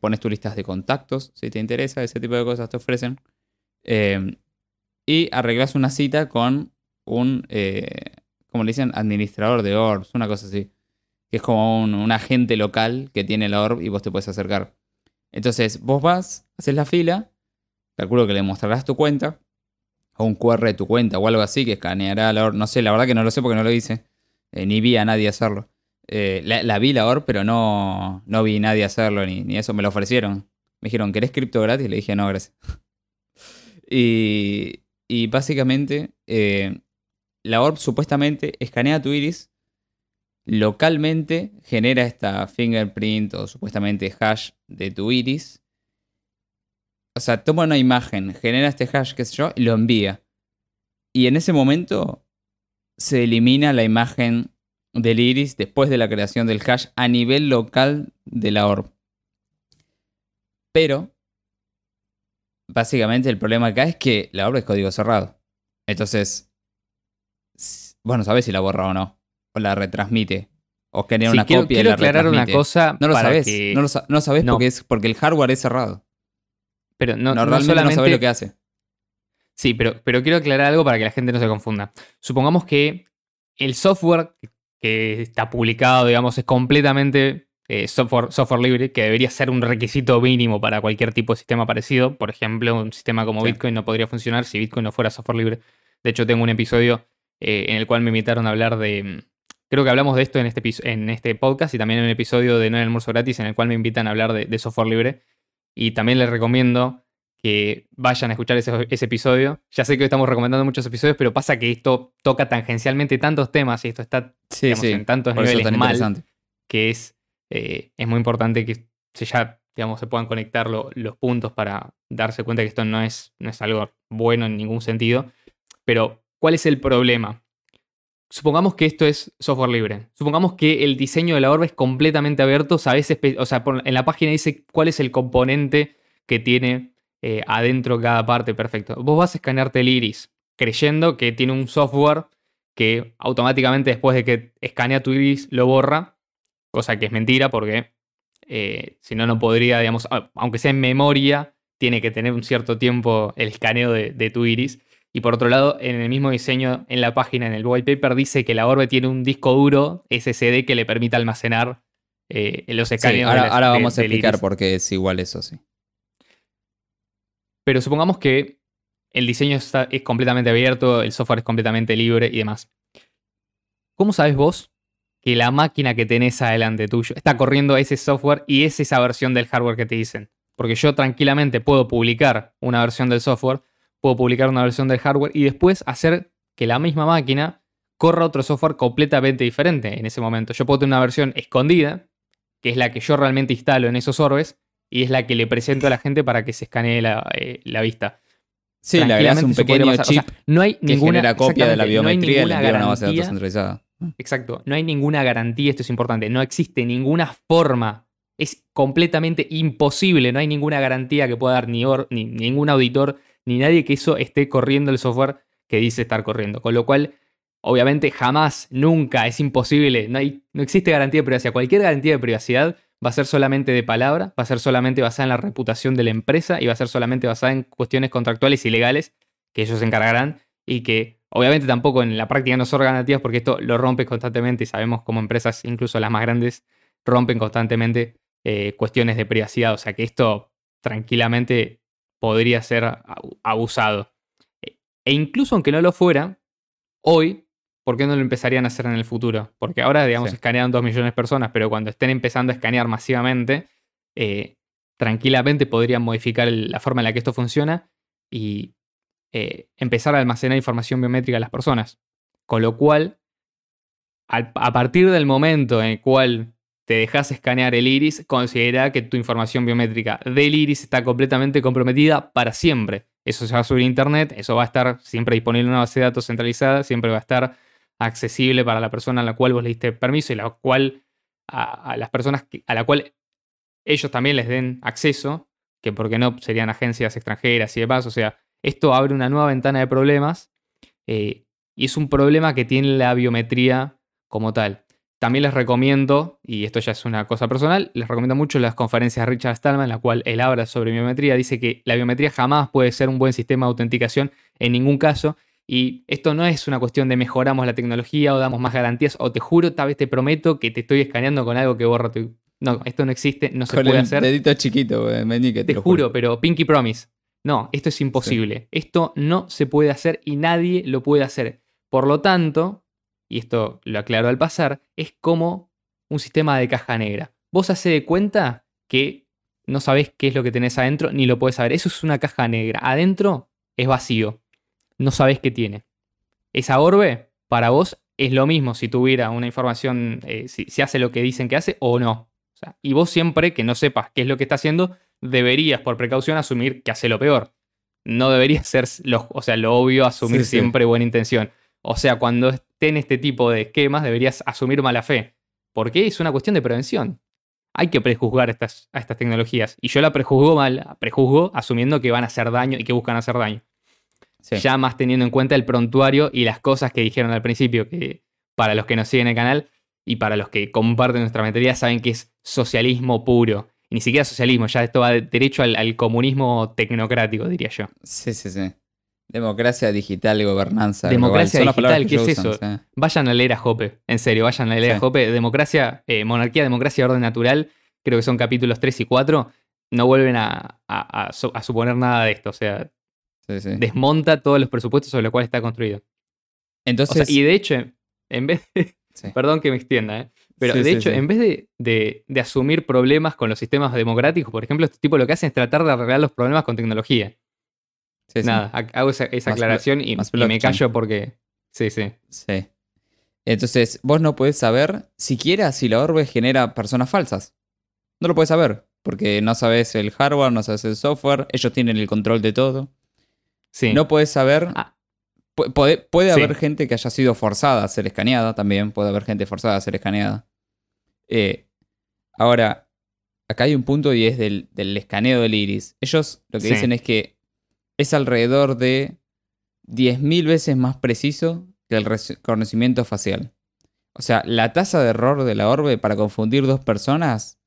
pones tus listas de contactos, si te interesa, ese tipo de cosas te ofrecen. Eh, y arreglas una cita con un, eh, como le dicen, administrador de orbs, una cosa así. Que es como un, un agente local que tiene la orb y vos te puedes acercar. Entonces, vos vas, haces la fila, calculo que le mostrarás tu cuenta, o un QR de tu cuenta, o algo así, que escaneará la OR. No sé, la verdad que no lo sé porque no lo hice. Eh, ni vi a nadie hacerlo. Eh, la, vi la OR, pero no, no vi a nadie hacerlo, ni, eso. Me lo ofrecieron. Me dijeron, ¿querés cripto gratis? Le dije, no, gracias. y, y básicamente, eh, la ORB supuestamente escanea tu iris localmente genera esta fingerprint o supuestamente hash de tu iris. O sea, toma una imagen, genera este hash, qué sé yo, y lo envía. Y en ese momento se elimina la imagen del iris después de la creación del hash a nivel local de la orb. Pero, básicamente el problema acá es que la orb es código cerrado. Entonces, bueno, sabes si la borra o no o la retransmite. O genera una copia quiero y la aclarar una cosa. No lo sabes. No lo no sabes Porque, es, porque el hardware es cerrado. Pero no, no, solamente... no lo que hace. Sí, pero, pero quiero aclarar algo para que la gente no se confunda. Supongamos que el software que está publicado, digamos, es completamente eh, software, software libre, que debería ser un requisito mínimo para cualquier tipo de sistema parecido. Por ejemplo, un sistema como Bitcoin no podría funcionar si Bitcoin no fuera software libre. De hecho, tengo un episodio eh, en el cual me invitaron a hablar de Creo que hablamos de esto en este, en este podcast y también en un episodio de No hay almuerzo gratis en el cual me invitan a hablar de, software libre. Y también les recomiendo que vayan a escuchar ese, episodio. Ya sé que estamos recomendando muchos episodios, pero pasa que esto toca tangencialmente tantos temas y esto está en tantos niveles mal que es, eh, es muy importante que se ya digamos, se puedan conectar los puntos para darse cuenta que esto no es, no es algo bueno en ningún sentido. Pero, ¿cuál es el problema? Supongamos que esto es software libre. Supongamos que el diseño de la orbe es completamente abierto. O sea, en la página dice cuál es el componente que tiene eh, adentro cada parte. Perfecto. Vos vas a escanearte el iris creyendo que tiene un software que automáticamente después de que escanea tu iris lo borra. Cosa que es mentira porque eh, si no, no podría, digamos, aunque sea en memoria, tiene que tener un cierto tiempo el escaneo de, tu iris. Y por otro lado, en el mismo diseño, en la página, en el wallpaper, dice que la Orbe tiene un disco duro SSD que le permite almacenar eh, los escaneos. ahora, vamos a explicar por qué es igual eso, sí. Pero supongamos que el diseño está, es completamente abierto, el software es completamente libre y demás. ¿Cómo sabes vos que la máquina que tenés adelante tuyo está corriendo ese software y es esa versión del hardware que te dicen. Porque yo tranquilamente puedo publicar una versión del software, puedo publicar una versión del hardware y después hacer que la misma máquina corra otro software completamente diferente en ese momento. Yo puedo tener una versión escondida, que es la que yo realmente instalo en esos orbes, y es la que le presento a la gente para que se escanee la, eh, vista. Sí, le agregas un pequeño chip no hay que ninguna copia de la biometría y le una base de datos centralizada. Exacto. No hay ninguna garantía, esto es importante. No existe ninguna forma. Es completamente imposible. No hay ninguna garantía que pueda dar ni, ni ningún auditor ni nadie que eso esté corriendo el software que dice estar corriendo. Con lo cual, obviamente, jamás, nunca, es imposible. No, hay, no existe garantía de privacidad. Cualquier garantía de privacidad va a ser solamente de palabra, va a ser solamente basada en la reputación de la empresa y va a ser solamente basada en cuestiones contractuales y legales que ellos se encargarán y que Obviamente tampoco en la práctica no son organizativas porque esto lo rompe constantemente y sabemos como empresas, incluso las más grandes, rompen constantemente eh, cuestiones de privacidad. O sea que esto tranquilamente podría ser abusado. E incluso aunque no lo fuera, hoy, ¿por qué no lo empezarían a hacer en el futuro? Porque ahora, digamos, escanean 2 millones de personas, pero cuando estén empezando a escanear masivamente, eh, tranquilamente podrían modificar la forma en la que esto funciona y eh, empezar a almacenar información biométrica de las personas. Con lo cual, a partir del momento en el cual te dejas escanear el iris, considera que tu información biométrica del iris está completamente comprometida para siempre. Eso se va a subir a internet, eso va a estar siempre disponible en una base de datos centralizada, siempre va a estar accesible para la persona a la cual vos le diste permiso y la cual a, las personas a la cual ellos también les den acceso, que porque no serían agencias extranjeras y demás, o sea, esto abre una nueva ventana de problemas eh, y es un problema que tiene la biometría como tal. También les recomiendo, y esto ya es una cosa personal, les recomiendo mucho las conferencias de Richard Stallman, en la cual él habla sobre biometría. Dice que la biometría jamás puede ser un buen sistema de autenticación en ningún caso. Y esto no es una cuestión de mejoramos la tecnología o damos más garantías, o te juro, tal vez te prometo que te estoy escaneando con algo que borra tu. No, esto no existe, no se puede hacer. Dedito chiquito, te, te juro, pero Pinky Promise. No, esto es imposible. Esto no se puede hacer y nadie lo puede hacer. Por lo tanto, y esto lo aclaro al pasar, es como un sistema de caja negra. Vos hace de cuenta que no sabés qué es lo que tenés adentro ni lo puedes saber. Eso es una caja negra. Adentro es vacío. No sabés qué tiene. Esa orbe, para vos, es lo mismo si tuviera una información, eh, si, hace lo que dicen que hace o no. y vos siempre que no sepas qué es lo que está haciendo, deberías, por precaución, asumir que hace lo peor. No debería ser, lo, o sea, lo obvio, asumir siempre buena intención. O sea, cuando estén este tipo de esquemas, deberías asumir mala fe. Porque es una cuestión de prevención. Hay que prejuzgar estas, a estas tecnologías. Y yo la prejuzgo mal, prejuzgo asumiendo que van a hacer daño y que buscan hacer daño. Ya más teniendo en cuenta el prontuario y las cosas que dijeron al principio, que para los que nos siguen en el canal y para los que comparten nuestra mentalidad saben que es socialismo puro ni siquiera socialismo, ya esto va derecho al, comunismo tecnocrático, diría yo. Sí, sí, sí. Democracia digital y gobernanza. Democracia digital, ¿qué es eso? Vayan a leer a Jope, en serio, vayan a leer a Jope. Democracia, eh, monarquía, democracia, orden natural, creo que son capítulos 3 y 4. No vuelven a, suponer nada de esto, o sea, desmonta todos los presupuestos sobre los cuales está construido. Entonces, y de hecho, en vez de. Perdón que me extienda, ¿eh? Pero de hecho, en vez de, de- de asumir problemas con los sistemas democráticos, por ejemplo, este tipo lo que hace es tratar de arreglar los problemas con tecnología. Sí. Nada, ha- hago esa, esa aclaración y, me callo porque. Sí, sí. Sí. Entonces, vos no podés saber siquiera si la orbe genera personas falsas. No lo podés saber, porque no sabes el hardware, no sabes el software, ellos tienen el control de todo. Sí. No podés saber. Ah. pu- Puede, puede haber gente que haya sido forzada a ser escaneada también. Puede haber gente forzada a ser escaneada. Eh, ahora, acá hay un punto y es del, del escaneo del iris. Ellos lo que Sí. dicen es que es alrededor de 10.000 veces más preciso que el rec- reconocimiento facial. O sea, la tasa de error de la orbe para confundir dos personas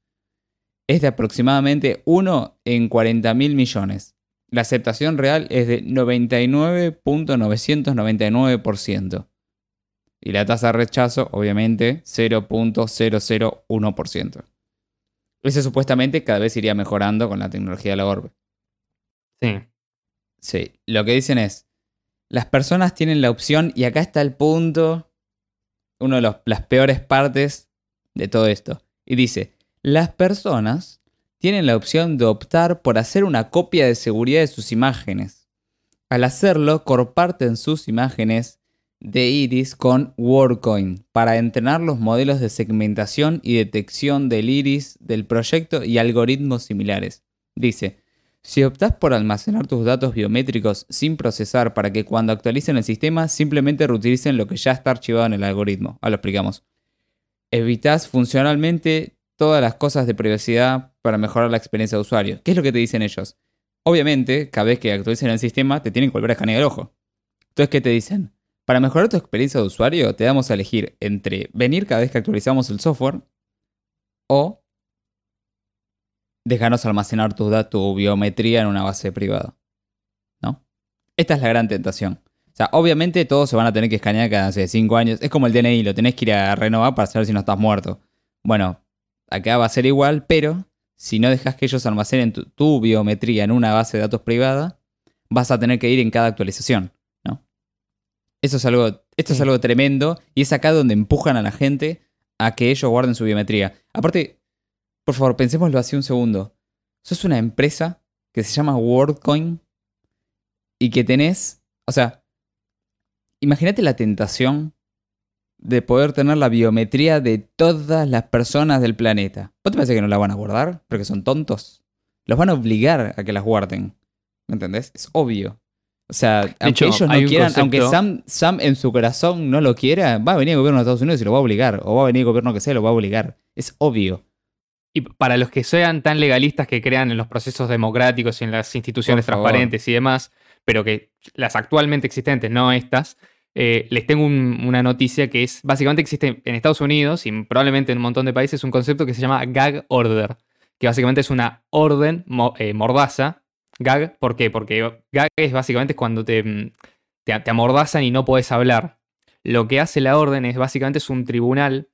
es de aproximadamente 1 en 40.000 millones. La aceptación real es de 99.999%. Y la tasa de rechazo, obviamente, 0.001%. Eso supuestamente cada vez iría mejorando con la tecnología de la orbe. Sí. Sí, lo que dicen es, las personas tienen la opción, y acá está el punto, una de las peores partes de todo esto. Y dice, las personas tienen la opción de optar por hacer una copia de seguridad de sus imágenes. Al hacerlo, comparten sus imágenes de iris con WorldCoin para entrenar los modelos de segmentación y detección del iris del proyecto y algoritmos similares. Dice, si optás por almacenar tus datos biométricos sin procesar para que cuando actualicen el sistema simplemente reutilicen lo que ya está archivado en el algoritmo. Ahora lo explicamos. Evitas funcionalmente todas las cosas de privacidad para mejorar la experiencia de usuario. ¿Qué es lo que te dicen ellos? Obviamente, cada vez que actualicen el sistema, te tienen que volver a escanear el ojo. Entonces, ¿qué te dicen? Para mejorar tu experiencia de usuario, te damos a elegir entre venir cada vez que actualizamos el software o dejarnos almacenar tu datos, tu biometría en una base privada. ¿No? Esta es la gran tentación. O sea, obviamente todos se van a tener que escanear cada hace 5 años. Es como el DNI, lo tenés que ir a renovar para saber si no estás muerto. Bueno, acá va a ser igual, pero si no dejas que ellos almacenen tu, tu biometría en una base de datos privada, vas a tener que ir en cada actualización, ¿no? Eso es algo, esto es algo tremendo y es acá donde empujan a la gente a que ellos guarden su biometría. Aparte, por favor, pensémoslo así un segundo. Sos una empresa que se llama WorldCoin y que tenés, o sea, imagínate la tentación de poder tener la biometría de todas las personas del planeta. ¿Vos te parece que no la van a guardar? Porque son tontos. Los van a obligar a que las guarden. ¿Me entendés? Es obvio. O sea, aunque hecho, ellos no quieran, aunque Sam, Sam en su corazón no lo quiera, va a venir el gobierno de Estados Unidos y lo va a obligar. O va a venir el gobierno que sea y lo va a obligar. Es obvio. Y para los que sean tan legalistas que crean en los procesos democráticos y en las instituciones transparentes y demás, pero que las actualmente existentes, no estas, eh, les tengo un- una noticia que es, básicamente existe en Estados Unidos y probablemente en un montón de países un concepto que se llama gag order, que básicamente es una orden mo- eh, mordaza. Gag, ¿por qué? Porque gag es básicamente cuando te, mm, te, te amordazan y no puedes hablar. Lo que hace la orden es básicamente es un tribunal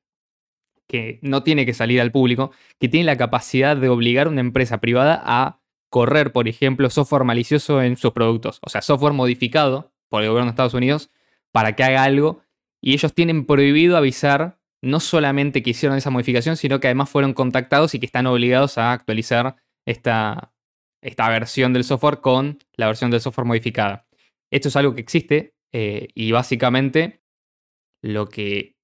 que no tiene que salir al público, que tiene la capacidad de obligar a una empresa privada a correr, por ejemplo, software malicioso en sus productos. O sea, software modificado por el gobierno de Estados Unidos para que haga algo. Y ellos tienen prohibido avisar no solamente que hicieron esa modificación, sino que además fueron contactados y que están obligados a actualizar esta, esta versión del software con la versión del software modificada. Esto es algo que existe eh, y básicamente lo que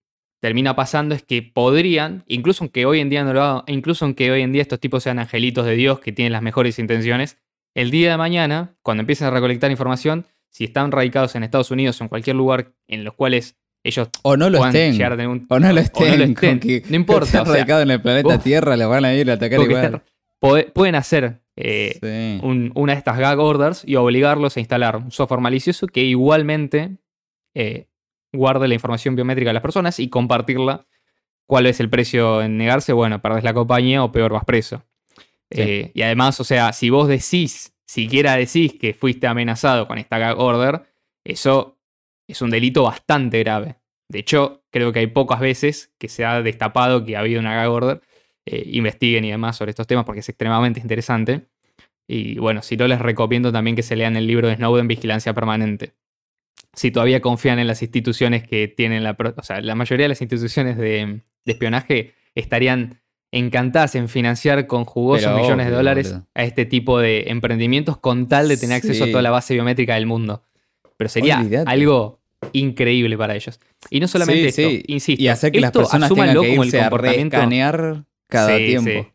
termina pasando es que podrían, incluso aunque hoy en día no lo hagan, incluso aunque hoy en día estos tipos sean angelitos de Dios que tienen las mejores intenciones, el día de mañana, cuando empiecen a recolectar información, si están radicados en Estados Unidos o en cualquier lugar en los cuales ellos O no lo estén. llegar a tener un- O no lo estén. estén, con que no importa, estén o sea, radicados en el planeta Tierra, le van a ir a atacar igual. están- pueden hacer eh, Sí. un- una de estas gag orders y obligarlos a instalar un software malicioso que igualmente eh, guarde la información biométrica de las personas y compartirla. ¿Cuál es el precio en negarse? Bueno, perdés la compañía o peor vas preso. Sí. Eh, y además, o sea, si vos decís, siquiera decís que fuiste amenazado con esta gag order, eso es un delito bastante grave. De hecho, creo que hay pocas veces que se ha destapado que ha habido una gag order. Eh, investiguen y demás sobre estos temas porque es extremadamente interesante. Y bueno, si no les recomiendo también que se lean el libro de Snowden, Vigilancia Permanente. Si todavía confían en las instituciones que tienen la... O sea, la mayoría de las instituciones de, espionaje estarían encantadas en financiar con jugosos millones de dólares a este tipo de emprendimientos con tal de tener acceso a toda la base biométrica del mundo. Pero sería algo increíble para ellos. Y no solamente esto, insisto, y hacer que las personas tengan que como el comportamiento a cada tiempo.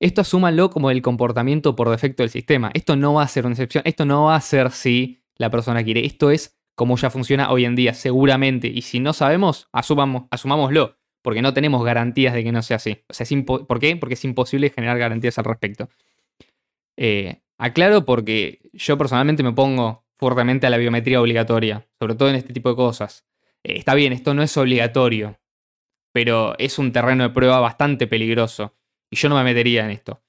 Esto asúmanlo como el comportamiento por defecto del sistema. Esto no va a ser una excepción. Esto no va a ser si la persona quiere. Esto es como ya funciona hoy en día, seguramente. Y si no sabemos, asumamos, asumámoslo, porque no tenemos garantías de que no sea así. O sea, ¿por qué? Porque es imposible generar garantías al respecto. Eh, aclaro porque yo personalmente me pongo fuertemente a la biometría obligatoria, sobre todo en este tipo de cosas. Eh, está bien, esto no es obligatorio, pero es un terreno de prueba bastante peligroso. Y yo no me metería en esto.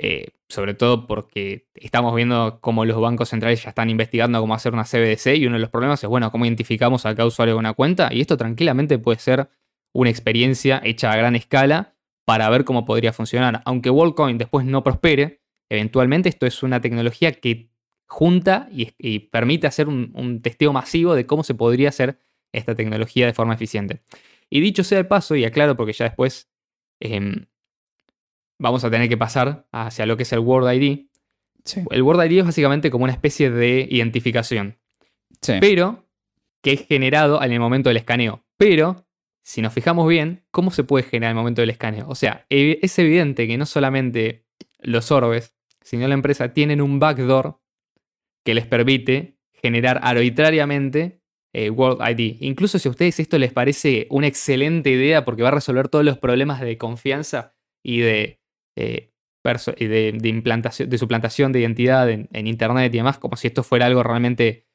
Eh, sobre todo porque estamos viendo cómo los bancos centrales ya están investigando cómo hacer una CBDC y uno de los problemas es, bueno, cómo identificamos a cada usuario de una cuenta y esto tranquilamente puede ser una experiencia hecha a gran escala para ver cómo podría funcionar. Aunque WorldCoin después no prospere, eventualmente esto es una tecnología que junta y, permite hacer un, testeo masivo de cómo se podría hacer esta tecnología de forma eficiente. Y dicho sea el paso, y aclaro porque ya después em, vamos a tener que pasar hacia lo que es el Word ID. El Word ID es básicamente como una especie de identificación. Pero que es generado en el momento del escaneo. Pero, si nos fijamos bien, ¿cómo se puede generar en el momento del escaneo? O sea, es evidente que no solamente los orbes, sino la empresa tienen un backdoor que les permite generar arbitrariamente eh, World ID. Incluso si a ustedes esto les parece una excelente idea porque va a resolver todos los problemas de confianza y de eh, de, implantación, de suplantación de identidad en, Internet y demás, como si esto fuera algo realmente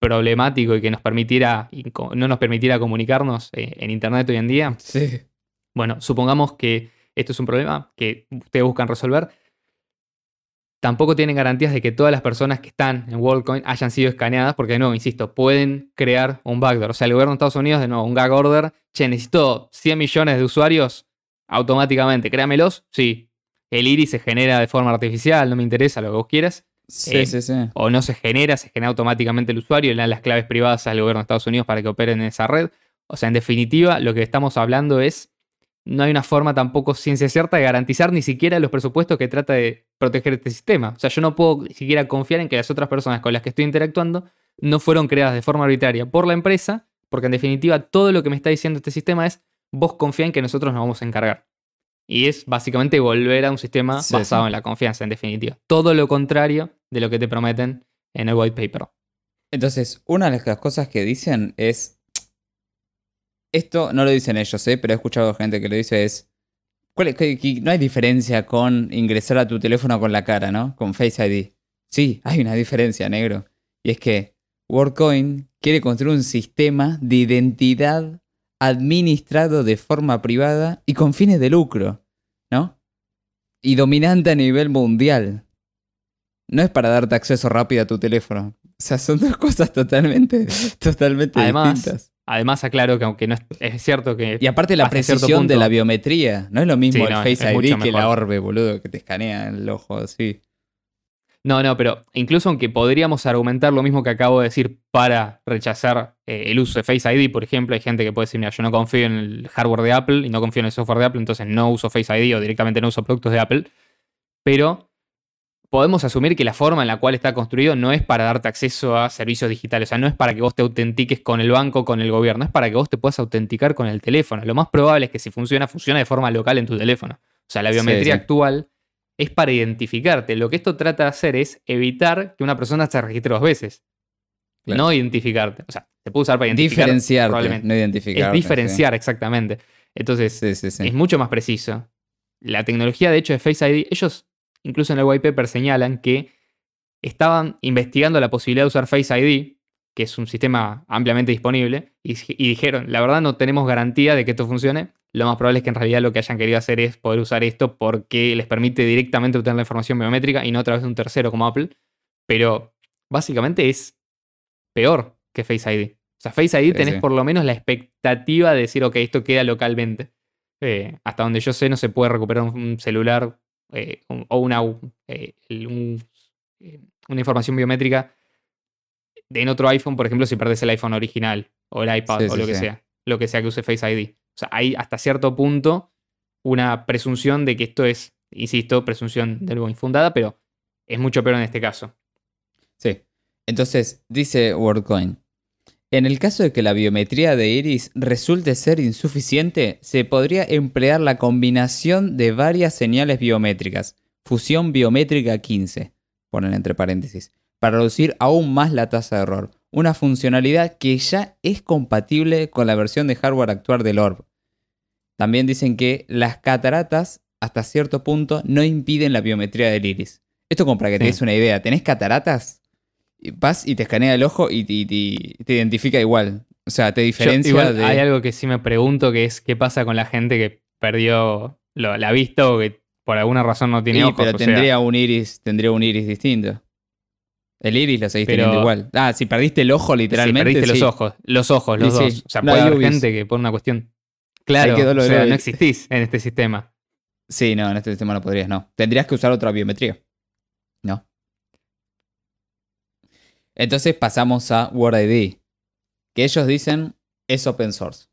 problemático y que nos permitiera, no nos permitiera comunicarnos eh, en Internet hoy en día. Sí. Bueno, supongamos que esto es un problema que ustedes buscan resolver. Tampoco tienen garantías de que todas las personas que están en WorldCoin hayan sido escaneadas, porque de nuevo, insisto, pueden crear un backdoor. O sea, el gobierno de Estados Unidos, de nuevo, un gag order, che, necesito 100 millones de usuarios automáticamente, créamelos, sí, el iris se genera de forma artificial, no me interesa lo que vos quieras. Sí, eh, sí, sí. O no se genera, se genera automáticamente el usuario y le dan las claves privadas al gobierno de Estados Unidos para que operen en esa red. O sea, en definitiva, lo que estamos hablando es, no hay una forma tampoco ciencia cierta de garantizar ni siquiera los presupuestos que trata de proteger este sistema. O sea, yo no puedo ni siquiera confiar en que las otras personas con las que estoy interactuando no fueron creadas de forma arbitraria por la empresa, porque en definitiva todo lo que me está diciendo este sistema es, vos confía en que nosotros nos vamos a encargar. Y es básicamente volver a un sistema basado en la confianza, en definitiva. Todo lo contrario de lo que te prometen en el white paper. Entonces, una de las cosas que dicen es. Esto no lo dicen ellos, ¿eh? pero he escuchado gente que lo dice: es. no hay diferencia con ingresar a tu teléfono con la cara, ¿no? Con Face ID. Sí, hay una diferencia, negro. Y es que WorldCoin quiere construir un sistema de identidad administrado de forma privada y con fines de lucro, ¿no? Y dominante a nivel mundial. No es para darte acceso rápido a tu teléfono. O sea, son dos cosas totalmente, totalmente distintas. Además, aclaro que aunque no es, cierto que. Y aparte la precisión de la biometría. No es lo mismo el Face ID que la orbe, boludo, que te escanea el ojo así. No, no, pero incluso aunque podríamos argumentar lo mismo que acabo de decir para rechazar eh, el uso de Face ID, por ejemplo, hay gente que puede decir, mira, yo no confío en el hardware de Apple y no confío en el software de Apple, entonces no uso Face ID o directamente no uso productos de Apple, pero podemos asumir que la forma en la cual está construido no es para darte acceso a servicios digitales, o sea, no es para que vos te autentiques con el banco, con el gobierno, es para que vos te puedas autenticar con el teléfono. Lo más probable es que si funciona, funcione de forma local en tu teléfono. O sea, la biometría actual es para identificarte. Lo que esto trata de hacer es evitar que una persona se registre dos veces. No identificarte. O sea, se puede usar para identificar. Diferenciar, no identificar. Es diferenciar, exactamente. Entonces, es mucho más preciso. La tecnología, de hecho, de Face ID, ellos, incluso en el white paper, señalan que estaban investigando la posibilidad de usar Face ID, que es un sistema ampliamente disponible, y, y dijeron, la verdad no tenemos garantía de que esto funcione, lo más probable es que en realidad lo que hayan querido hacer es poder usar esto porque les permite directamente obtener la información biométrica y no a través de un tercero como Apple. Pero básicamente es peor que Face ID. O sea, Face ID tenés por lo menos la expectativa de decir, ok, esto queda localmente. Eh, hasta donde yo sé, no se puede recuperar un celular eh, o una, eh, una información biométrica en otro iPhone, por ejemplo, si perdés el iPhone original o el iPad Sí, o lo que sea, lo que sea que use Face ID. Sea, hay hasta cierto punto una presunción de que esto es, insisto, presunción de algo infundada, pero es mucho peor en este caso. Sí. Entonces, dice WorldCoin. En el caso de que la biometría de iris resulte ser insuficiente, se podría emplear la combinación de varias señales biométricas, fusión biométrica 15, ponen entre paréntesis, para reducir aún más la tasa de error, una funcionalidad que ya es compatible con la versión de hardware actual del Orb. También dicen que las cataratas, hasta cierto punto, no impiden la biometría del iris. Esto como para que te Sí. des una idea, ¿tenés cataratas? Vas y te escanea el ojo y te, y te- te identifica igual. O sea, te Yo, diferencia igual de... hay algo que sí me pregunto que es qué pasa con la gente que perdió lo- la vista o que por alguna razón no tiene Sí, ojos. pero sea, tendría un iris, tendría un iris distinto. El iris lo seguís Pero- teniendo igual. Ah, si perdiste el ojo literalmente. perdiste sí. los ojos, los ojos, los dos. O sea, No, puede haber gente que por una cuestión. Claro, quedó lo o sea, no existís en este sistema. Sí, no, en este sistema no podrías, no. Tendrías que usar otra biometría. No. Entonces pasamos a Word ID, que ellos dicen es open source.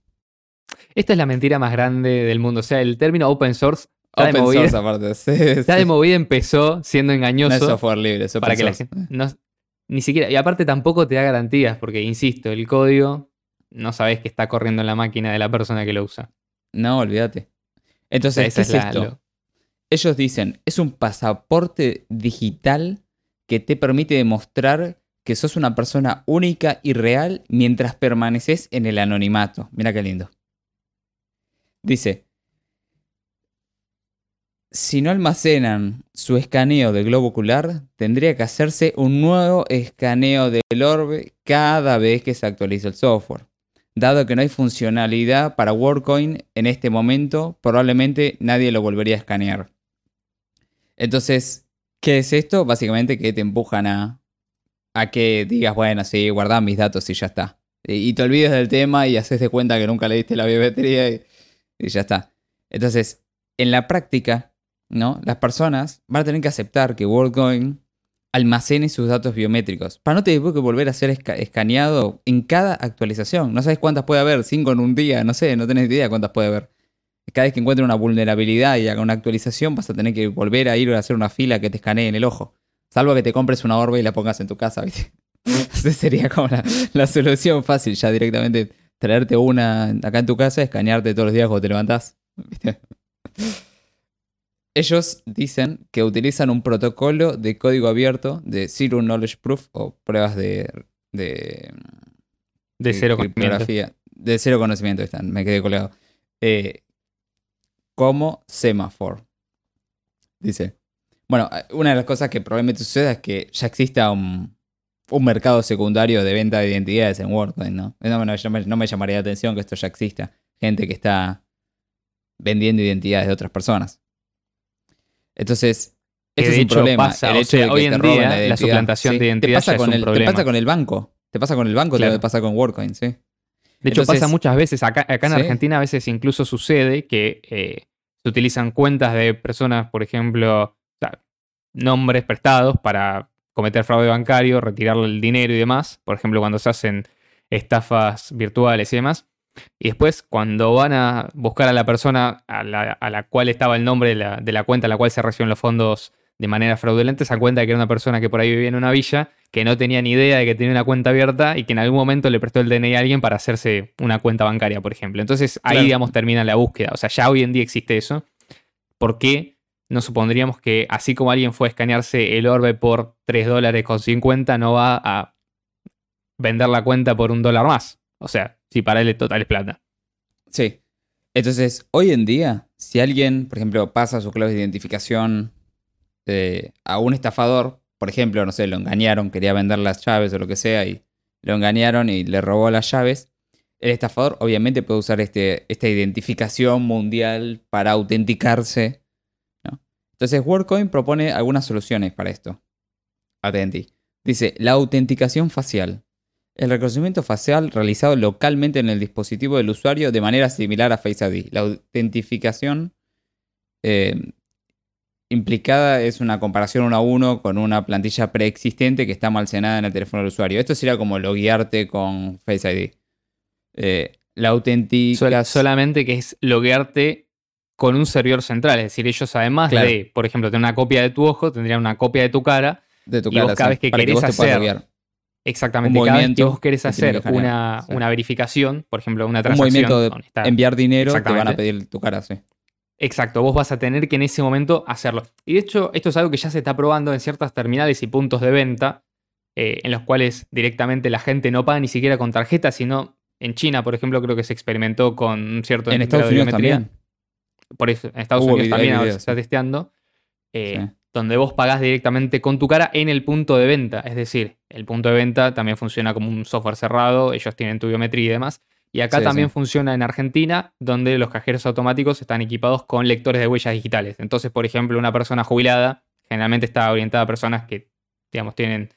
Esta es la mentira más grande del mundo. O sea, el término open source está de movida, source aparte. Sí, está sí. de movida empezó siendo No es engañoso software libre, es open para que la gente no, ni siquiera y aparte tampoco te da garantías porque insisto, el código no sabes que está corriendo en la máquina de la persona que lo usa. No, olvídate. O sea, Entonces, ¿qué es es la- esto? lo- Ellos dicen, es un pasaporte digital que te permite demostrar que sos una persona única y real mientras permaneces en el anonimato. Mira qué lindo. Dice, si no almacenan su escaneo del globo ocular, tendría que hacerse un nuevo escaneo del orbe cada vez que se actualiza el software. Dado que no hay funcionalidad para WorldCoin en este momento, probablemente nadie lo volvería a escanear. Entonces, ¿qué es esto? Básicamente que te empujan a, que digas, bueno, sí, guardá mis datos y ya está. Y, te olvides del tema y haces de cuenta que nunca le diste la biometría y, ya está. Entonces, en la práctica, ¿no? Las personas van a tener que aceptar que WorldCoin almacene sus datos biométricos. Para no tener que volver a ser esca- escaneado en cada actualización. No sabes cuántas puede haber, cinco en un día, no sé, no tenés idea cuántas puede haber. Cada vez que encuentre una vulnerabilidad y haga una actualización, vas a tener que volver a ir a hacer una fila que te escanee en el ojo. Salvo que te compres una orbe y la pongas en tu casa, ¿viste? Esa sería como la, la solución fácil, ya directamente traerte una acá en tu casa, escanearte todos los días cuando te levantás. ¿viste? Ellos dicen que utilizan un protocolo de código abierto de Zero Knowledge Proof o pruebas de, de, de cero conocimiento. criptografía. De cero conocimiento están, me quedé colgado. Eh, como Semaphore. Dice. Bueno, una de las cosas que probablemente suceda es que ya exista un, un mercado secundario de venta de identidades en WordCoin, ¿no? No, no, no me- no me llamaría la atención que esto ya exista. Gente que está vendiendo identidades de otras personas. Entonces, ese es un hecho problema. pasa, el o hecho sea, de que hoy te en día, la identidad. suplantación de te identidad pasa ya es con un el, Te problema. pasa con el banco. Te pasa con el banco, Claro. te pasa con WorldCoin, sí. De hecho, Entonces- pasa muchas veces. Acá, acá en Sí. Argentina a veces incluso sucede que eh, se utilizan cuentas de personas, por ejemplo, o sea, nombres prestados para cometer fraude bancario, retirarle el dinero y demás. Por ejemplo, cuando se hacen estafas virtuales y demás. Y después, cuando van a buscar a la persona a la, a la cual estaba el nombre de la, de la cuenta a la cual se reciben los fondos de manera fraudulenta, se dan cuenta de que era una persona que por ahí vivía en una villa, que no tenía ni idea de que tenía una cuenta abierta y que en algún momento le prestó el DNI a alguien para hacerse una cuenta bancaria, por ejemplo. Entonces ahí, Claro. digamos, termina la búsqueda. O sea, ya hoy en día existe eso. ¿Por qué no supondríamos que así como alguien fue a escanearse el orbe por 3 dólares con 50, no va a vender la cuenta por un dólar más? O sea, si para él es total es plata. Sí. Entonces, hoy en día, si alguien, por ejemplo, pasa su clave de identificación eh, a un estafador, por ejemplo, no sé, lo engañaron, quería vender las llaves o lo que sea, y lo engañaron y le robó las llaves, el estafador obviamente puede usar este, esta identificación mundial para autenticarse. Entonces, WorldCoin propone algunas soluciones para esto. Atenti. Dice, la autenticación facial. El reconocimiento facial realizado localmente en el dispositivo del usuario de manera similar a Face ID. La autentificación eh, implicada es una comparación uno a uno con una plantilla preexistente que está almacenada en el teléfono del usuario. Esto sería como loguearte con Face ID. Eh, la auténtica. solamente que es loguearte con un servidor central. Es decir, ellos además de, por ejemplo, tener una copia de tu ojo, tendrían una copia de tu cara. De tu cara, cada vez que querés hacer. Exactamente, cada vez que vos querés hacer una, una, verificación, por ejemplo, una transacción. Un movimiento de enviar dinero, te van a pedir tu cara, sí. Exacto, vos vas a tener que en ese momento hacerlo. Y de hecho, esto es algo que ya se está probando en ciertas terminales y puntos de venta, eh, en los cuales directamente la gente no paga ni siquiera con tarjeta, sino en China, por ejemplo, creo que se experimentó con un cierto... En Estados Unidos también. Por eso, en Estados Unidos también ahora se está testeando. Eh, donde vos pagás directamente con tu cara en el punto de venta. Es decir, el punto de venta también funciona como un software cerrado, ellos tienen tu biometría y demás. Y acá también funciona en Argentina, donde los cajeros automáticos están equipados con lectores de huellas digitales. Entonces, por ejemplo, una persona jubilada generalmente está orientada a personas que, digamos, tienen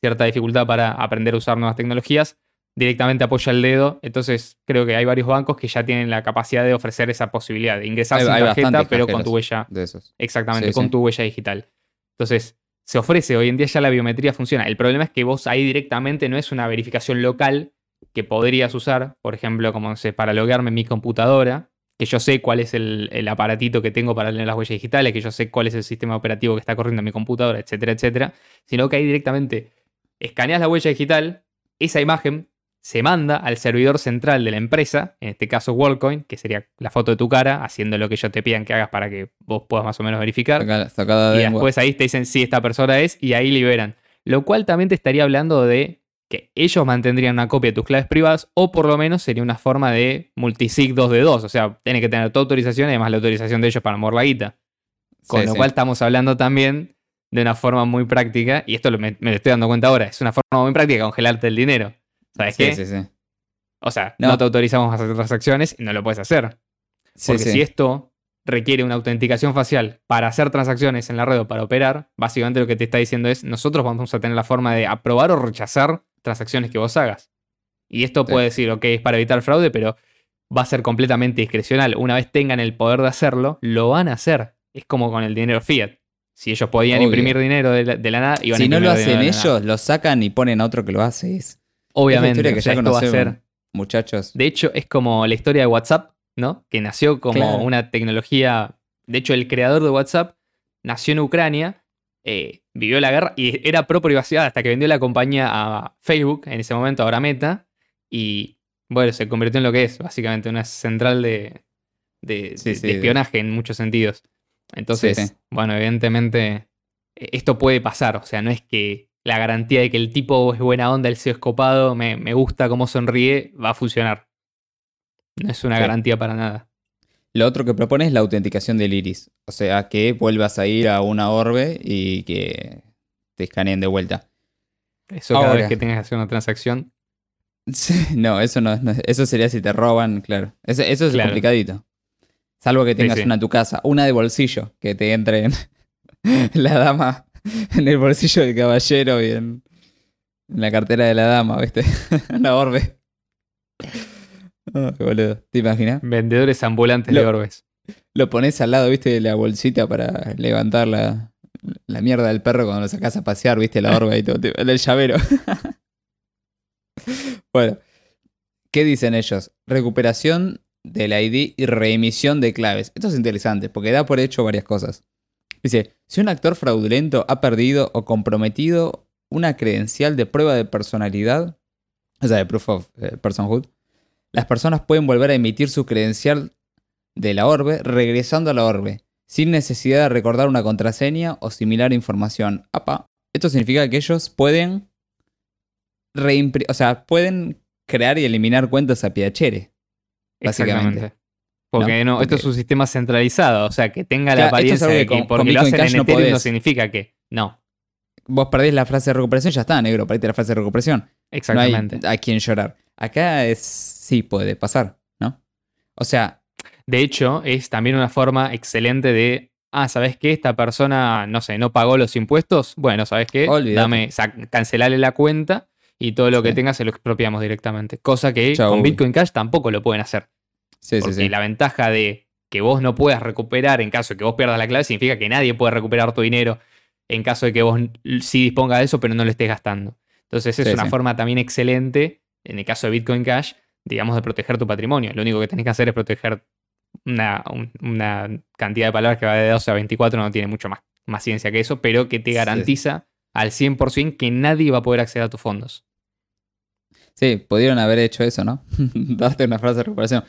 cierta dificultad para aprender a usar nuevas tecnologías, directamente apoya el dedo. Entonces, creo que hay varios bancos que ya tienen la capacidad de ofrecer esa posibilidad de ingresar sin tarjeta, pero con tu huella. De esos. Exactamente, con tu huella digital. Entonces, se ofrece, hoy en día ya la biometría funciona. El problema es que vos ahí directamente no es una verificación local, que podrías usar, por ejemplo, como sé, para loguearme en mi computadora, que yo sé cuál es el, aparatito que tengo para leer las huellas digitales, que yo sé cuál es el sistema operativo que está corriendo en mi computadora, etcétera, etcétera, sino que ahí directamente escaneas la huella digital, esa imagen se manda al servidor central de la empresa, en este caso WorldCoin, que sería la foto de tu cara, haciendo lo que ellos te pidan que hagas para que vos puedas más o menos verificar. y después ahí te dicen si esta persona es y ahí liberan. Lo cual también te estaría hablando de que ellos mantendrían una copia de tus claves privadas o por lo menos sería una forma de multisig 2 de 2. O sea, tiene que tener tu autorización y además la autorización de ellos para mover la guita. Con lo cual estamos hablando también de una forma muy práctica, y esto me, lo estoy dando cuenta ahora, es una forma muy práctica de congelarte el dinero. ¿Sabes qué? Sí, sí. O sea, no. te autorizamos a hacer transacciones y no lo puedes hacer. Porque si esto requiere una autenticación facial para hacer transacciones en la red o para operar, básicamente lo que te está diciendo es, nosotros vamos a tener la forma de aprobar o rechazar transacciones que vos hagas. Y esto puede decir, ok, es para evitar fraude, pero va a ser completamente discrecional. Una vez tengan el poder de hacerlo, lo van a hacer. Es como con el dinero fiat. Si ellos podían imprimir dinero de la, nada, iban Si no lo hacen ellos, lo sacan y ponen a otro que lo hace. Obviamente, que ya esto va a ser. Muchachos. De hecho, es como la historia de WhatsApp, ¿no? Que nació como una tecnología. De hecho, el creador de WhatsApp nació en Ucrania eh, vivió la guerra y era pro privacidad hasta que vendió la compañía a Facebook, en ese momento ahora Meta, y bueno, se convirtió en lo que es, básicamente una central de, espionaje en muchos sentidos. Entonces, bueno, evidentemente e, esto puede pasar, o sea, no es que la garantía de que el tipo es buena onda, el CEO escopado, me, me gusta cómo sonríe, va a funcionar. No es una garantía para nada. Lo otro que propone es la autenticación del iris. O sea, que vuelvas a ir a una orbe y que te escaneen de vuelta. Eso cada vez que tengas que hacer una transacción. no, eso no, Eso sería si te roban, claro. Eso, es complicadito. Salvo que tengas una en tu casa. Una de bolsillo, que te entre en la dama en el bolsillo del caballero y en, en la cartera de la dama, ¿viste? la orbe. Oh, boludo. ¿Te imaginas? Vendedores ambulantes de orbes. Lo pones al lado, viste, de la bolsita para levantar la, mierda del perro cuando lo sacas a pasear, viste, la orbe y todo. El llavero. bueno. ¿Qué dicen ellos? Recuperación del ID y reemisión de claves. Esto es interesante porque da por hecho varias cosas. Dice, si un actor fraudulento ha perdido o comprometido una credencial de prueba de personalidad, o sea, de proof of eh, personhood, las personas pueden volver a emitir su credencial de la orbe regresando a la orbe, sin necesidad de recordar una contraseña o similar información. Esto significa que ellos pueden o sea, pueden crear y eliminar cuentas a piachere. Básicamente. Porque no, esto es un sistema centralizado, o sea, que tenga la apariencia de que porque lo hacen en Ethereum no, significa que no. Vos perdés la frase de recuperación, ya está, negro, perdiste la frase de recuperación. Exactamente. No hay a quien llorar. Acá es sí puede pasar, ¿no? O sea... De hecho, es también una forma excelente de, ah, ¿sabes qué? Esta persona, no sé, no pagó los impuestos. Bueno, ¿sabes qué? Dame, cancelale la cuenta y todo lo que tenga se lo expropiamos directamente. Cosa que con Bitcoin Cash tampoco lo pueden hacer. Sí, sí, sí. La ventaja de que vos no puedas recuperar en caso de que vos pierdas la clave, significa que nadie puede recuperar tu dinero en caso de que vos sí disponga de eso, pero no lo estés gastando. Entonces es una forma también excelente, en el caso de Bitcoin Cash, digamos, de proteger tu patrimonio. Lo único que tenés que hacer es proteger una, cantidad de palabras que va de 12 a 24, no tiene mucho más, más ciencia que eso, pero que te garantiza al 100% que nadie va a poder acceder a tus fondos. Sí, pudieron haber hecho eso, ¿no? Darte una frase de recuperación.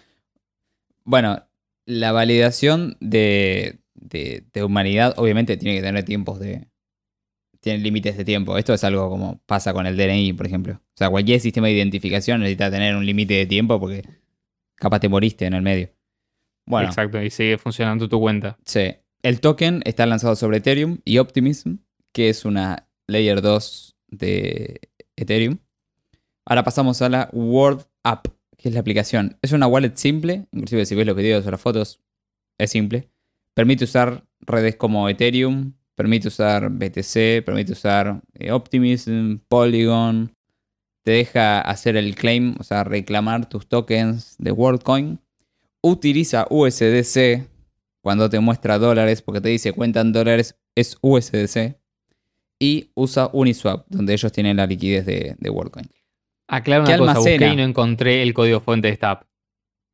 Bueno, la validación de, de, humanidad obviamente tiene que tener tiempos de... Tiene límites de tiempo. Esto es algo como pasa con el DNI, por ejemplo. O sea, cualquier sistema de identificación necesita tener un límite de tiempo porque capaz te moriste en el medio. Bueno. Exacto, y sigue funcionando tu cuenta. Sí. El token está lanzado sobre Ethereum y Optimism, que es una Layer 2 de Ethereum. Ahora pasamos a la World App, que es la aplicación. Es una wallet simple, inclusive si ves los videos o las fotos, es simple. Permite usar redes como Ethereum, permite usar BTC, permite usar eh, Optimism, Polygon. Te deja hacer el claim, o sea, reclamar tus tokens de WorldCoin. Utiliza USDC cuando te muestra dólares, porque te dice cuenta en dólares, es USDC y usa Uniswap, donde ellos tienen la liquidez de, de WorldCoin. Aclaro una cosa, busqué y no encontré el código fuente de esta app.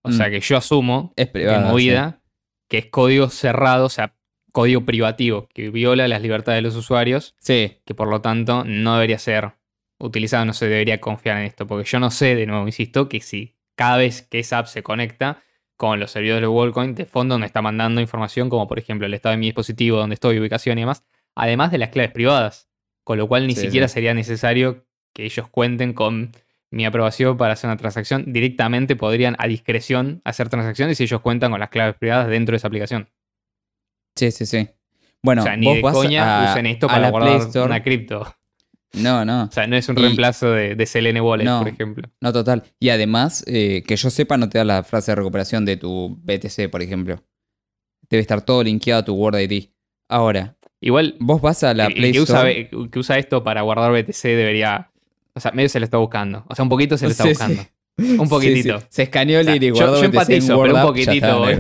O sea mm. que yo asumo, es movida, que es código cerrado, o sea, código privativo, que viola las libertades de los usuarios. Sí. Que por lo tanto no debería ser utilizado, no se debería confiar en esto. Porque yo no sé, de nuevo, insisto, que si cada vez que esa app se conecta con los servidores de WorldCoin, de fondo me está mandando información como por ejemplo el estado de mi dispositivo, donde estoy, ubicación y demás, además de las claves privadas, con lo cual ni siquiera sería necesario que ellos cuenten con mi aprobación para hacer una transacción. Directamente podrían a discreción hacer transacciones si ellos cuentan con las claves privadas dentro de esa aplicación. Sí, sí, sí. Bueno, o sea, ni de coña usen esto para guardar una cripto. No, no. O sea, no es un reemplazo de, de Selene Wallet, por ejemplo. No, total. Y además, eh, que yo sepa, no te da la frase de recuperación de tu BTC, por ejemplo. Debe estar todo linkeado a tu Word ID. Ahora, Igual. Vos vas a la Play que Store. Usa, que usa esto para guardar BTC debería. O sea, medio se lo está buscando. O sea, un poquito se lo está buscando. Un poquitito. Se escaneó el y guardó yo, empatizo, pero un poquitito.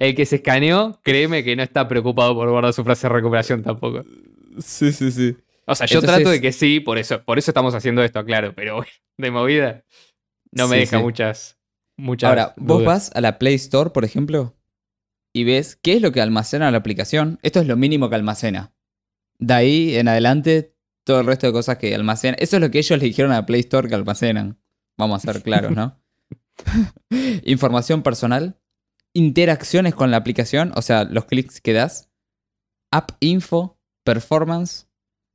el que se escaneó, créeme que no está preocupado por guardar su frase de recuperación tampoco. Sí, sí, sí. O sea, yo trato de que sí, por eso, por eso estamos haciendo esto, claro, pero de movida no me deja muchas, muchas. Ahora, vos vas a la Play Store, por ejemplo, y ves qué es lo que almacena la aplicación. Esto es lo mínimo que almacena. De ahí en adelante, todo el resto de cosas que almacena. Eso es lo que ellos le dijeron a Play Store que almacenan. Vamos a ser claros, ¿no? Información personal, interacciones con la aplicación, o sea, los clics que das, app info, performance,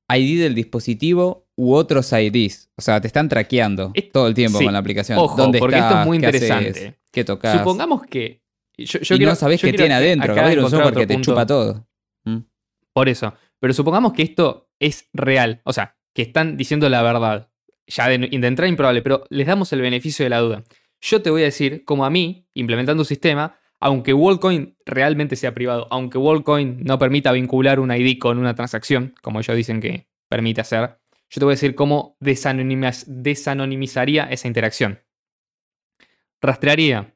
ID del dispositivo u otros IDs. O sea, te están traqueando todo el tiempo con la aplicación. Ojo, porque esto es muy interesante. ¿Qué tocas? Supongamos que y no sabés qué tiene adentro, capaz un software que te chupa todo. Mm. Por eso. Pero supongamos que esto es real. O sea, que están diciendo la verdad. Ya de, de entrada improbable, pero les damos el beneficio de la duda. Yo te voy a decir, como a mí, implementando un sistema, aunque WorldCoin realmente sea privado, aunque WorldCoin no permita vincular un ID con una transacción, como ellos dicen que permite hacer, yo te voy a decir cómo desanonimizaría esa interacción. Rastrearía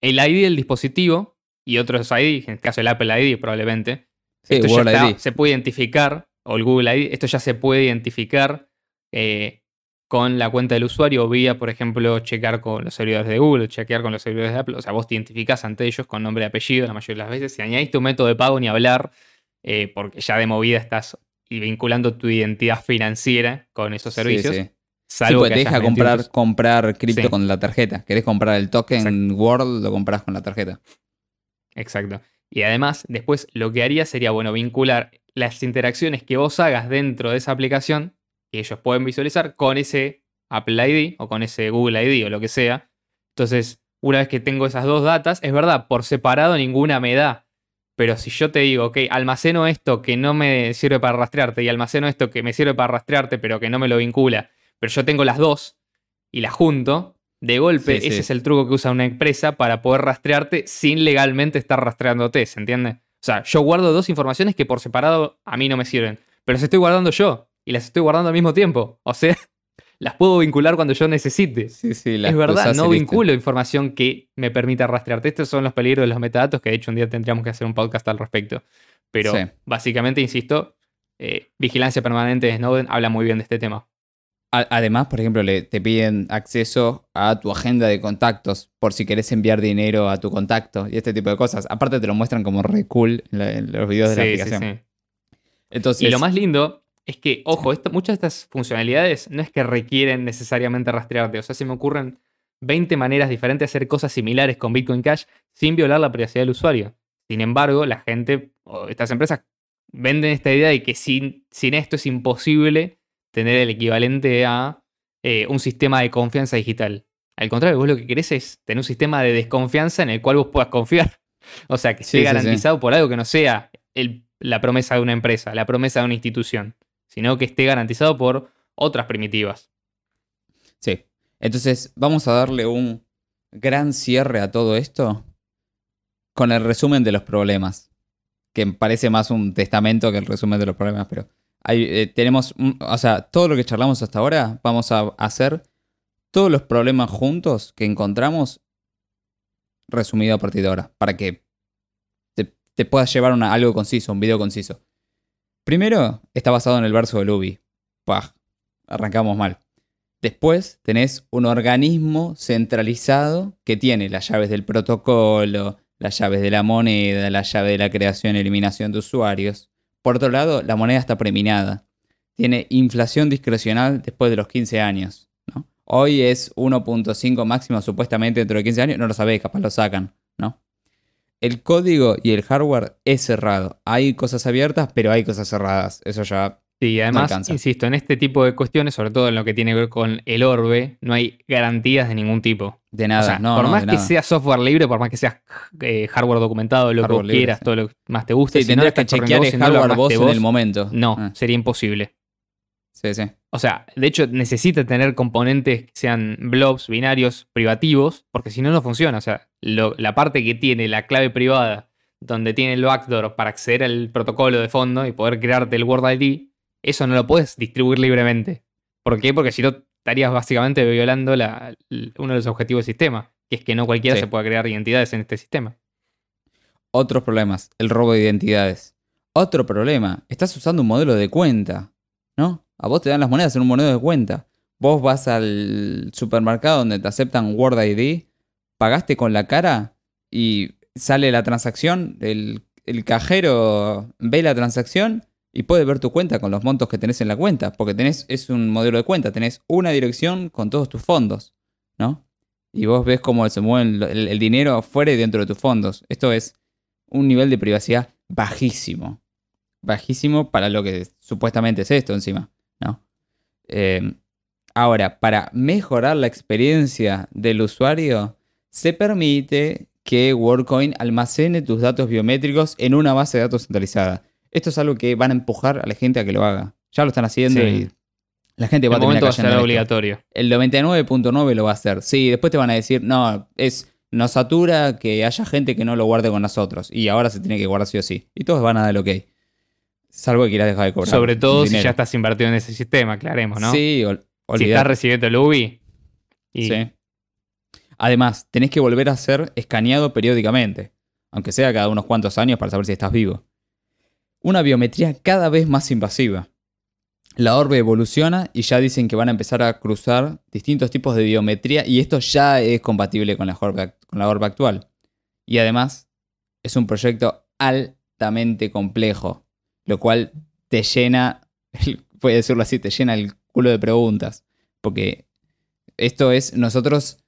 el ID del dispositivo y otros ID, en el caso del Apple ID probablemente, esto ya se puede identificar, o el Google ID, esto ya se puede identificar eh, con la cuenta del usuario vía, por ejemplo, checar con los servidores de Google, chequear con los servidores de Apple. O sea, vos te identificás ante ellos con nombre y apellido la mayoría de las veces. Si añadís tu método de pago, ni hablar, eh, porque ya de movida estás vinculando tu identidad financiera con esos servicios. Salvo sí, pues deja comprar, comprar cripto con la tarjeta. Querés comprar el token World, lo compras con la tarjeta. Exacto. Y además, después lo que haría sería, bueno, vincular las interacciones que vos hagas dentro de esa aplicación, que ellos pueden visualizar, con ese Apple ID o con ese Google ID o lo que sea. Entonces, una vez que tengo esas dos datas, es verdad, por separado ninguna me da. Pero si yo te digo, ok, almaceno esto que no me sirve para rastrearte y almaceno esto que me sirve para rastrearte, pero que no me lo vincula, pero yo tengo las dos y las junto, de golpe ese es el truco que usa una empresa para poder rastrearte sin legalmente estar rastreándote, ¿se entiende? O sea, yo guardo dos informaciones que por separado a mí no me sirven, pero las estoy guardando yo y las estoy guardando al mismo tiempo. O sea, las puedo vincular cuando yo necesite. Sí, sí, las es verdad, no listo. vinculo información que me permita rastrearte. Estos son los peligros de los metadatos, que de hecho un día tendríamos que hacer un podcast al respecto. Pero Sí. básicamente, insisto, eh, vigilancia permanente de Snowden habla muy bien de este tema. Además, por ejemplo, le, te piden acceso a tu agenda de contactos por si querés enviar dinero a tu contacto y este tipo de cosas. Aparte te lo muestran como re cool en, la- en los videos de la Sí, sí, aplicación. sí. Entonces, Y lo más lindo es que, ojo, esto- muchas de estas funcionalidades no es que requieren necesariamente rastrearte. O sea, se me ocurren 20 maneras diferentes de hacer cosas similares con Bitcoin Cash sin violar la privacidad del usuario. Sin embargo, la gente o estas empresas venden esta idea de que sin, sin esto es imposible tener el equivalente a eh, un sistema de confianza digital. Al contrario, vos lo que querés es tener un sistema de desconfianza en el cual vos puedas confiar. O sea, que Sí, esté sí, sí. garantizado por algo que no sea el- la promesa de una empresa, la promesa de una institución, sino que esté garantizado por otras primitivas. Sí. Entonces, vamos a darle un gran cierre a todo esto con el resumen de los problemas. Que parece más un testamento que el resumen de los problemas, pero eh, tenemos, o sea, todo lo que charlamos hasta ahora, vamos a hacer todos los problemas juntos que encontramos resumido a partir de ahora, para que te, te puedas llevar una- algo conciso, un video conciso. Primero, está basado en el verso de Luby. Pah, arrancamos mal. Después tenés un organismo centralizado que tiene las llaves del protocolo, las llaves de la moneda, la llave de la creación y eliminación de usuarios. Por otro lado, la moneda está preminada. Tiene inflación discrecional después de los 15 años. Hoy es 1.5 máximo supuestamente dentro de 15 años. No lo sabés, capaz lo sacan. ¿no? El código y el hardware es cerrado. Hay cosas abiertas, pero hay cosas cerradas. Eso ya Sí, además, insisto, en este tipo de cuestiones, sobre todo en lo que tiene que ver con el orbe, no hay garantías de ningún tipo. de nada. o sea, no, por no, más que nada. sea software libre, por más que sea eh, hardware documentado, lo Hardware que libre, quieras, sí. todo lo que más te guste, Sí, si tendrías que chequear el hardware vos en vos, el momento. No, Ah, sería imposible. sí, sí. O sea, de hecho, necesita tener componentes que sean blobs, binarios, privativos, porque si no, no funciona. O sea, lo- la parte que tiene la clave privada, donde tiene el backdoor para acceder al protocolo de fondo y poder crearte el Word ID, eso no lo puedes distribuir libremente. ¿Por qué? Porque si no, estarías básicamente violando la- uno de los objetivos del sistema, que es que no cualquiera Sí. se pueda crear identidades en este sistema. Otros problemas, el robo de identidades. Otro problema, estás usando un modelo de cuenta, ¿no? A vos te dan las monedas en un modelo de cuenta. Vos vas al supermercado donde te aceptan Word ID, pagaste con la cara y sale la transacción, el, el cajero ve la transacción y puede ver tu cuenta con los montos que tenés en la cuenta, porque tenés, es un modelo de cuenta, tenés una dirección con todos tus fondos, ¿no? Y vos ves cómo se mueve el, dinero fuera y dentro de tus fondos. Esto es un nivel de privacidad bajísimo. Bajísimo para lo que supuestamente es esto encima, ¿no? Eh, ahora, para mejorar la experiencia del usuario, se permite que WorldCoin almacene tus datos biométricos en una base de datos centralizada. Esto es algo que van a empujar a la gente a que lo haga. Ya lo están haciendo Sí. y la gente En va a terminar momento va a ser obligatorio. El 99.9 lo va a hacer. Sí, después te van a decir, no, es nos satura que haya gente que no lo guarde con nosotros. Y ahora se tiene que guardar sí o sí. Y todos van a dar el ok. Salvo que quieras dejar de cobrar. Sobre todo si ya estás invertido en ese sistema, aclaremos, ¿no? Sí, ol- si estás recibiendo el UBI. Y Sí. Además, tenés que volver a ser escaneado periódicamente, aunque sea cada unos cuantos años para saber si estás vivo. Una biometría cada vez más invasiva. La orbe evoluciona y ya dicen que van a empezar a cruzar distintos tipos de biometría y esto ya es compatible con la orbe, con la orbe actual. Y además, es un proyecto altamente complejo, lo cual te llena, puede decirlo así, te llena el culo de preguntas. Porque esto es, nosotros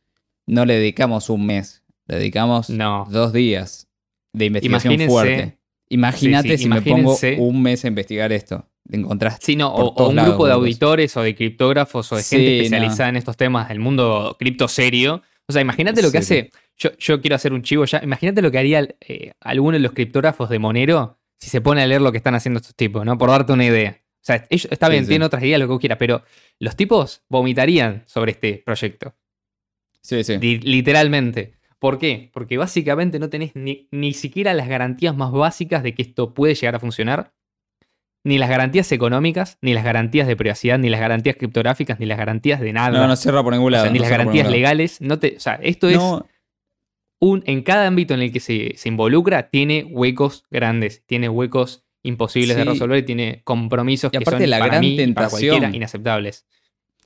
no le dedicamos un mes, le dedicamos No. dos días de investigación Imagínense- fuerte. Imagínate Sí, sí, si me pongo un mes a investigar esto. Te encontraste. Sí, no, o, un lados, grupo de auditores o de criptógrafos o de Sí, gente no. especializada en estos temas del mundo cripto serio. O sea, imagínate lo que hace. Yo, yo quiero hacer un chivo ya. Imagínate lo que haría eh, alguno de los criptógrafos de Monero si se pone a leer lo que están haciendo estos tipos, ¿no? Por darte una idea. O sea, ellos, está bien, tienen otras ideas, lo que vos quieras, pero los tipos vomitarían sobre este proyecto. Sí, sí. Li- literalmente. ¿Por qué? Porque básicamente no tenés ni, ni siquiera las garantías más básicas de que esto puede llegar a funcionar. ni las garantías económicas, ni las garantías de privacidad, ni las garantías criptográficas, ni las garantías de nada. No, no cierra por ningún O lado. sea, ni no las garantías legales. No te, o sea, esto es un. En cada ámbito en el que se, se involucra, tiene huecos grandes, tiene huecos imposibles de resolver y tiene compromisos Y que son la para gran mí y para cualquiera inaceptables.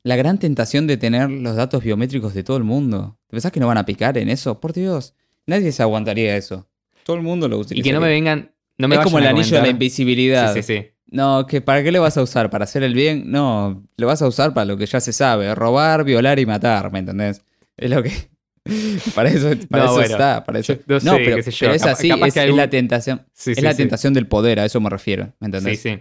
La gran tentación de tener los datos biométricos de todo el mundo. ¿Te pensás que no van a picar en eso? Por Dios, nadie se aguantaría eso. Todo el mundo lo utiliza. Y que no me vengan. No me es como el anillo de la invisibilidad. Sí, sí, sí. No, que ¿para qué le vas a usar? ¿Para hacer el bien? No, lo vas a usar para lo que ya se sabe. Robar, violar y matar, ¿me entendés? Es lo que... para eso, para No, eso bueno. está. Para eso... No No, sé, pero, es así, capaz es, la tentación. Sí, es sí, la sí. tentación del poder, a eso me refiero, ¿me Sí, entendés? sí.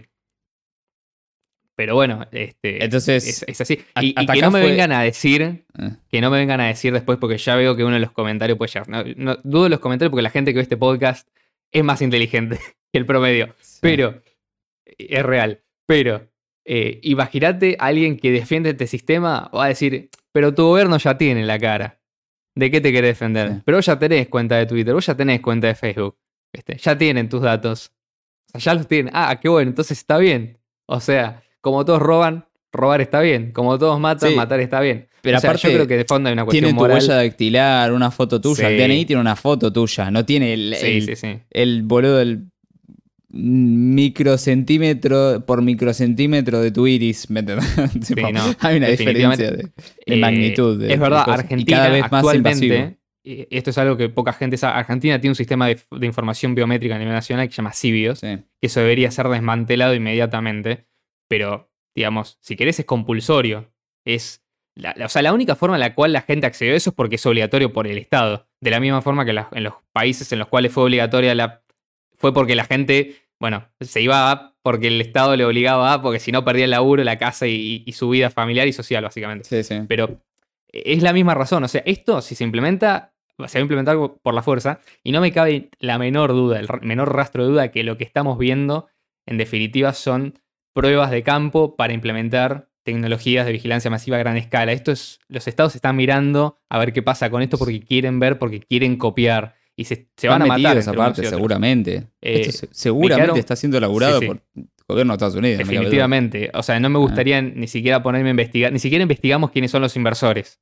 Pero bueno, este, Entonces, es, es así. a- Y, que no me fue- vengan a decir, Eh, que no me vengan a decir después, porque ya veo que uno de los comentarios puede llegar. No, no- dudo de los comentarios porque la gente que ve este podcast es más inteligente que el promedio. sí. Pero, es real. Pero, eh, imagínate a alguien que defiende este sistema, va a decir, pero tu gobierno ya tiene la cara. ¿De qué te querés defender? Sí. Pero vos ya tenés cuenta de Twitter, vos ya tenés cuenta de Facebook. ¿viste? Ya tienen tus datos. O sea, ya los tienen. Ah, qué bueno, entonces está bien. O sea, como todos roban, robar está bien. Como todos matan, Sí. matar está bien. Pero o sea, aparte, yo creo que de fondo hay una cuestión tiene tu moral. huella dactilar, una foto tuya. El Sí. DNI tiene una foto tuya, no tiene el, el, sí, el boludo del microcentímetro por microcentímetro de tu iris, ¿me entendés? Tipo, no, hay una diferencia de, de Eh, magnitud. de- es verdad, de cosas. Y Argentina cada vez actualmente, y esto es algo que poca gente sabe, Argentina tiene un sistema de, información biométrica a nivel nacional que se llama Cibios, que eso debería ser desmantelado inmediatamente, pero digamos, si querés es compulsorio. Es la, la- o sea, la única forma en la cual la gente accedió a eso es porque es obligatorio por el Estado. De la misma forma que la- en los países en los cuales fue obligatoria la... fue porque la gente, bueno, se iba a porque el Estado le obligaba a, porque si no perdía el laburo, la casa y- y su vida familiar y social, básicamente. Sí, sí. Pero es la misma razón. O sea, esto, si se implementa, se va a implementar por la fuerza. Y no me cabe la menor duda, el menor rastro de duda que lo que estamos viendo, en definitiva, son pruebas de campo para implementar tecnologías de vigilancia masiva a gran escala. Esto es, los estados están mirando a ver qué pasa con esto porque quieren ver, porque quieren copiar. Y se, se van a matar. y otros. seguramente. Eh, Esto se- seguramente quedaron- está siendo laburado Sí, sí. por el gobierno de Estados Unidos. Definitivamente. O sea, no me gustaría ni siquiera ponerme a investigar. Ni siquiera investigamos quiénes son los inversores.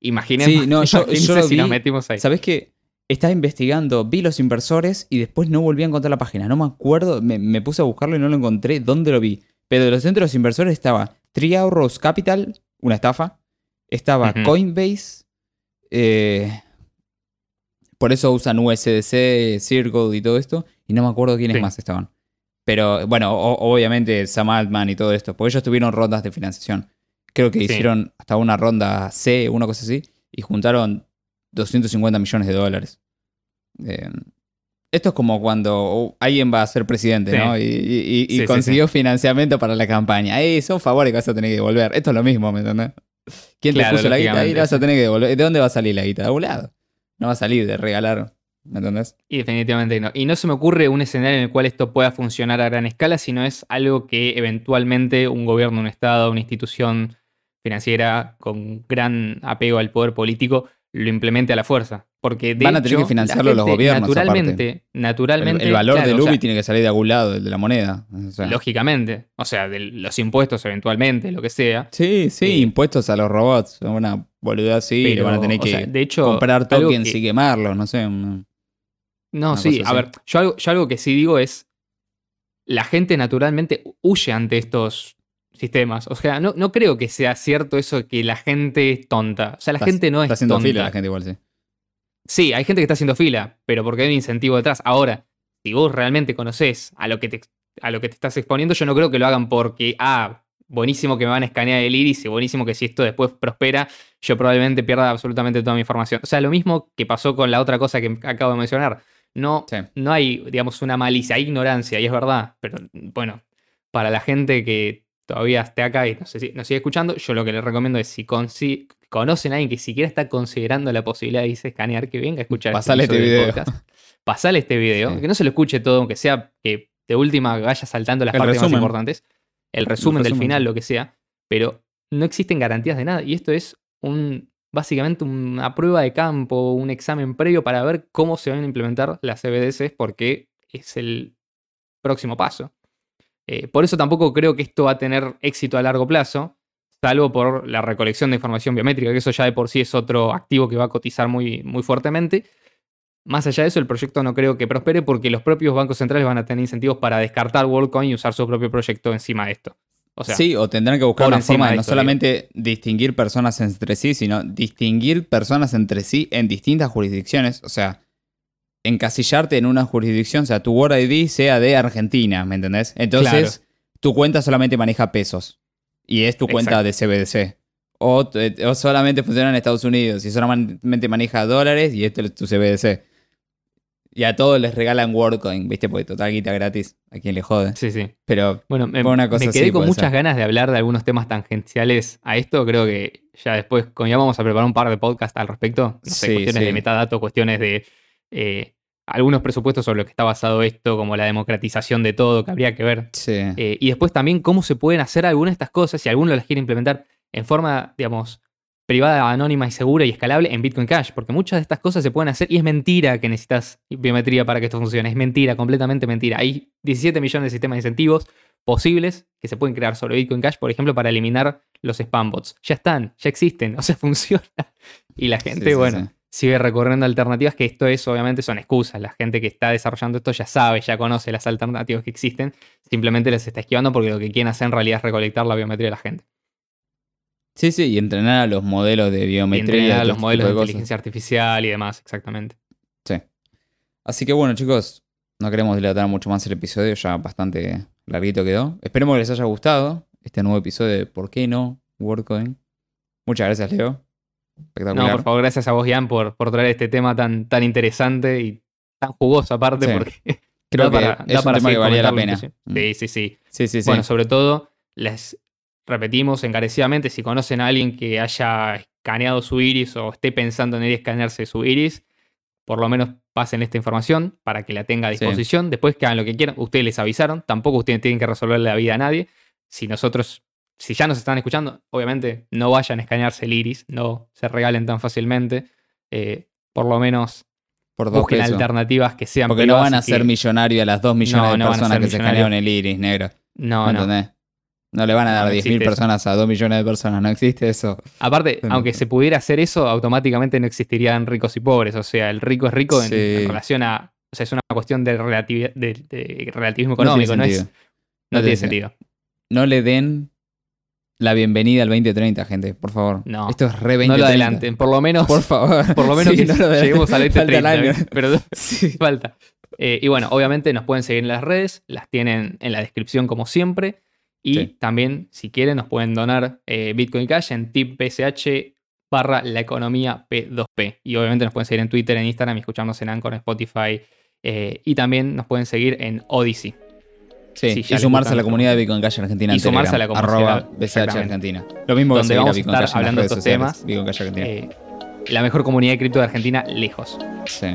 Imaginemos Sí, no, yo- yo si nos metimos ahí. ¿Sabés qué? Estaba investigando, vi los inversores y después no volví a encontrar la página. No me acuerdo, me, me puse a buscarlo y no lo encontré. ¿Dónde lo vi? Pero de los centros inversores estaba Three Arrows Capital, una estafa. Estaba. Coinbase. eh, por eso usan USDC, Circle y todo esto. Y no me acuerdo quiénes Sí. más estaban. Pero bueno, o- obviamente Sam Altman y todo esto. Porque ellos tuvieron rondas de financiación. Creo que Sí. hicieron hasta una ronda C, una cosa así. Y juntaron 250 millones de dólares. Eh, esto es como cuando oh, alguien va a ser presidente, Sí. ¿no? Y, y- y- y Sí, sí, consiguió financiamiento para la campaña. ¡Ey, son favores que vas a tener que devolver! Esto es lo mismo, ¿me entendés? ¿Quién Claro, te puso la guita? Ahí la vas a tener que devolver. ¿De dónde va a salir la guita? De algún lado. No va a salir de regalar, ¿me entendés? Y definitivamente no. Y no se me ocurre un escenario en el cual esto pueda funcionar a gran escala, sino es algo que eventualmente un gobierno, un Estado, una institución financiera con gran apego al poder político lo implemente a la fuerza. Porque de Van a tener hecho, que financiarlo los gobiernos, Naturalmente, naturalmente. el valor claro, del o sea, UBI tiene que salir de algún lado, el de la moneda. O sea, Lógicamente. O sea, de los impuestos eventualmente, lo que sea. Sí, sí, Eh, impuestos a los robots. Una boludez así. Pero, van a tener o que sea, de hecho, comprar tokens que- y quemarlos, no sé. No, Una sí, a ver, yo algo, yo algo que sí digo es, la gente naturalmente huye ante estos sistemas. O sea, no, no creo que sea cierto eso que la gente es tonta. O sea, la Está- gente no es Está haciendo tonta. fila la gente igual, sí. Sí, hay gente que está haciendo fila, pero porque hay un incentivo detrás. Ahora, si vos realmente conocés a lo que te, a lo que te estás exponiendo, yo no creo que lo hagan porque, ah, buenísimo que me van a escanear el iris y buenísimo que si esto después prospera, yo probablemente pierda absolutamente toda mi información. O sea, lo mismo que pasó con la otra cosa que acabo de mencionar. No, Sí. no hay, digamos, una malicia, hay ignorancia, y es verdad. Pero bueno, para la gente que todavía esté acá y nos, nos sigue escuchando, yo lo que les recomiendo es si consi- conocen a alguien que siquiera está considerando la posibilidad de irse a escanear, que venga a escuchar Pasale este episodio del video. podcast. Pasale este video, Sí. que no se lo escuche todo, aunque sea que de última vaya saltando las El partes más importantes, el resumen del resumen, final, lo que sea, pero no existen garantías de nada. Y esto es un básicamente una prueba de campo, un examen previo para ver cómo se van a implementar las CBDCs, porque es el próximo paso. Eh, por eso tampoco creo que esto va a tener éxito a largo plazo, salvo por la recolección de información biométrica, que eso ya de por sí es otro activo que va a cotizar muy, muy fuertemente. Más allá de eso, el proyecto no creo que prospere porque los propios bancos centrales van a tener incentivos para descartar WorldCoin y usar su propio proyecto encima de esto. O sea, sí, o tendrán que buscar una encima forma de de no esto, solamente distinguir personas entre sí, sino distinguir personas entre sí en distintas jurisdicciones. O sea, encasillarte en una jurisdicción, o sea, tu Word ID sea de Argentina, ¿me entendés? Entonces, tu cuenta solamente maneja pesos y es tu cuenta de CBDC. O, t- o solamente funciona en Estados Unidos y solamente maneja dólares y este es tu CBDC. Y a todos les regalan WorldCoin, ¿viste? Porque total guita gratis, a quien le jode. sí, sí. Pero Bueno, me, Por una cosa me quedé así con muchas ser. ganas de hablar de algunos temas tangenciales a esto. Creo que ya después, con ya vamos a preparar un par de podcasts al respecto. No sé, Sí, cuestiones sí. de metadatos, cuestiones de eh, algunos presupuestos sobre los que está basado esto, como la democratización de todo, que habría que ver. sí. Eh, y después también cómo se pueden hacer algunas de estas cosas, si alguno las quiere implementar en forma, digamos, privada, anónima y segura y escalable en Bitcoin Cash, porque muchas de estas cosas se pueden hacer y es mentira que necesitas biometría para que esto funcione, es mentira, completamente mentira. Hay 17 millones de sistemas de incentivos posibles que se pueden crear sobre Bitcoin Cash, por ejemplo, para eliminar los spam bots. Ya están, ya existen, o sea, funciona. Y la gente, Sí, sí, bueno. Sigue recorriendo alternativas que esto es, obviamente, son excusas. La gente que está desarrollando esto ya sabe, ya conoce las alternativas que existen, simplemente les está esquivando porque lo que quieren hacer en realidad es recolectar la biometría de la gente. Sí, sí, y entrenar a los modelos de Y biometría. entrenar a los modelos de inteligencia artificial y demás, exactamente. Sí. Así que bueno, chicos, no queremos dilatar mucho más el episodio, ya bastante larguito quedó. Esperemos que les haya gustado este nuevo episodio de ¿Por qué no? WordCoin. Muchas gracias, Leo. Espectacular. No, por favor, gracias a vos, Ian, por, por traer este tema tan, tan interesante y tan jugoso aparte, Sí. porque Creo da que para- es da un para tema que valía la pena. inclusive. Sí, sí, sí. Sí, sí, sí. Bueno, sobre todo, les repetimos encarecidamente, si conocen a alguien que haya escaneado su iris o esté pensando en ir a escanearse su iris, por lo menos pasen esta información para que la tenga a disposición. Después que hagan lo que quieran, ustedes les avisaron, tampoco ustedes tienen que resolverle la vida a nadie. Si nosotros, si ya nos están escuchando, obviamente no vayan a escanearse el iris, no se regalen tan fácilmente. Eh, por lo menos por busquen pesos. alternativas que sean Porque no van a ser millonarios a las dos millones No, de no personas que se escanearon el iris negro. No, ¿Me no. entendés? No le van a dar no 10.000 existe eso. personas a 2 millones de personas. No existe eso. Aparte, aunque se pudiera hacer eso, automáticamente no existirían ricos y pobres. O sea, el rico es rico en, Sí. en relación a. O sea, es una cuestión de, relativi- de, de relativismo No tiene económico, no, es, sentido. no tiene tiene sentido. No le den la bienvenida al 2030, gente. Por favor. No. Esto es re 2030. No lo adelanten, por lo menos. Por favor. Por lo menos Sí, que no lo lleguemos al Falta el 2030. año. Pero Sí. falta. Eh, y bueno, obviamente nos pueden seguir en las redes, las tienen en la descripción como siempre. Y Sí. también, si quieren, nos pueden donar eh, Bitcoin Cash en tippsh barra la economía P2P. Y obviamente nos pueden seguir en Twitter, en Instagram, y escucharnos en Anchor, en Spotify. eh, y también nos pueden seguir en Odyssey. Sí, Sí, y sumarse a la comunidad de Bitcoin Cash Argentina Y en sumarse a la comunidad, arroba BCH. Argentina. Lo mismo que Donde a vamos a Bitcoin estar Cash hablando de estos sociales. temas. Bitcoin Cash Argentina. Eh, la mejor comunidad de cripto de Argentina, lejos. Sí.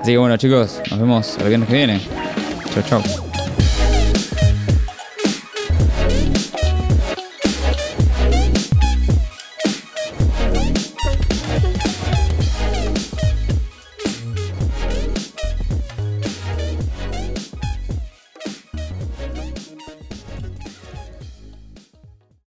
Así que bueno, chicos, nos vemos el viernes que viene. Chau, chau.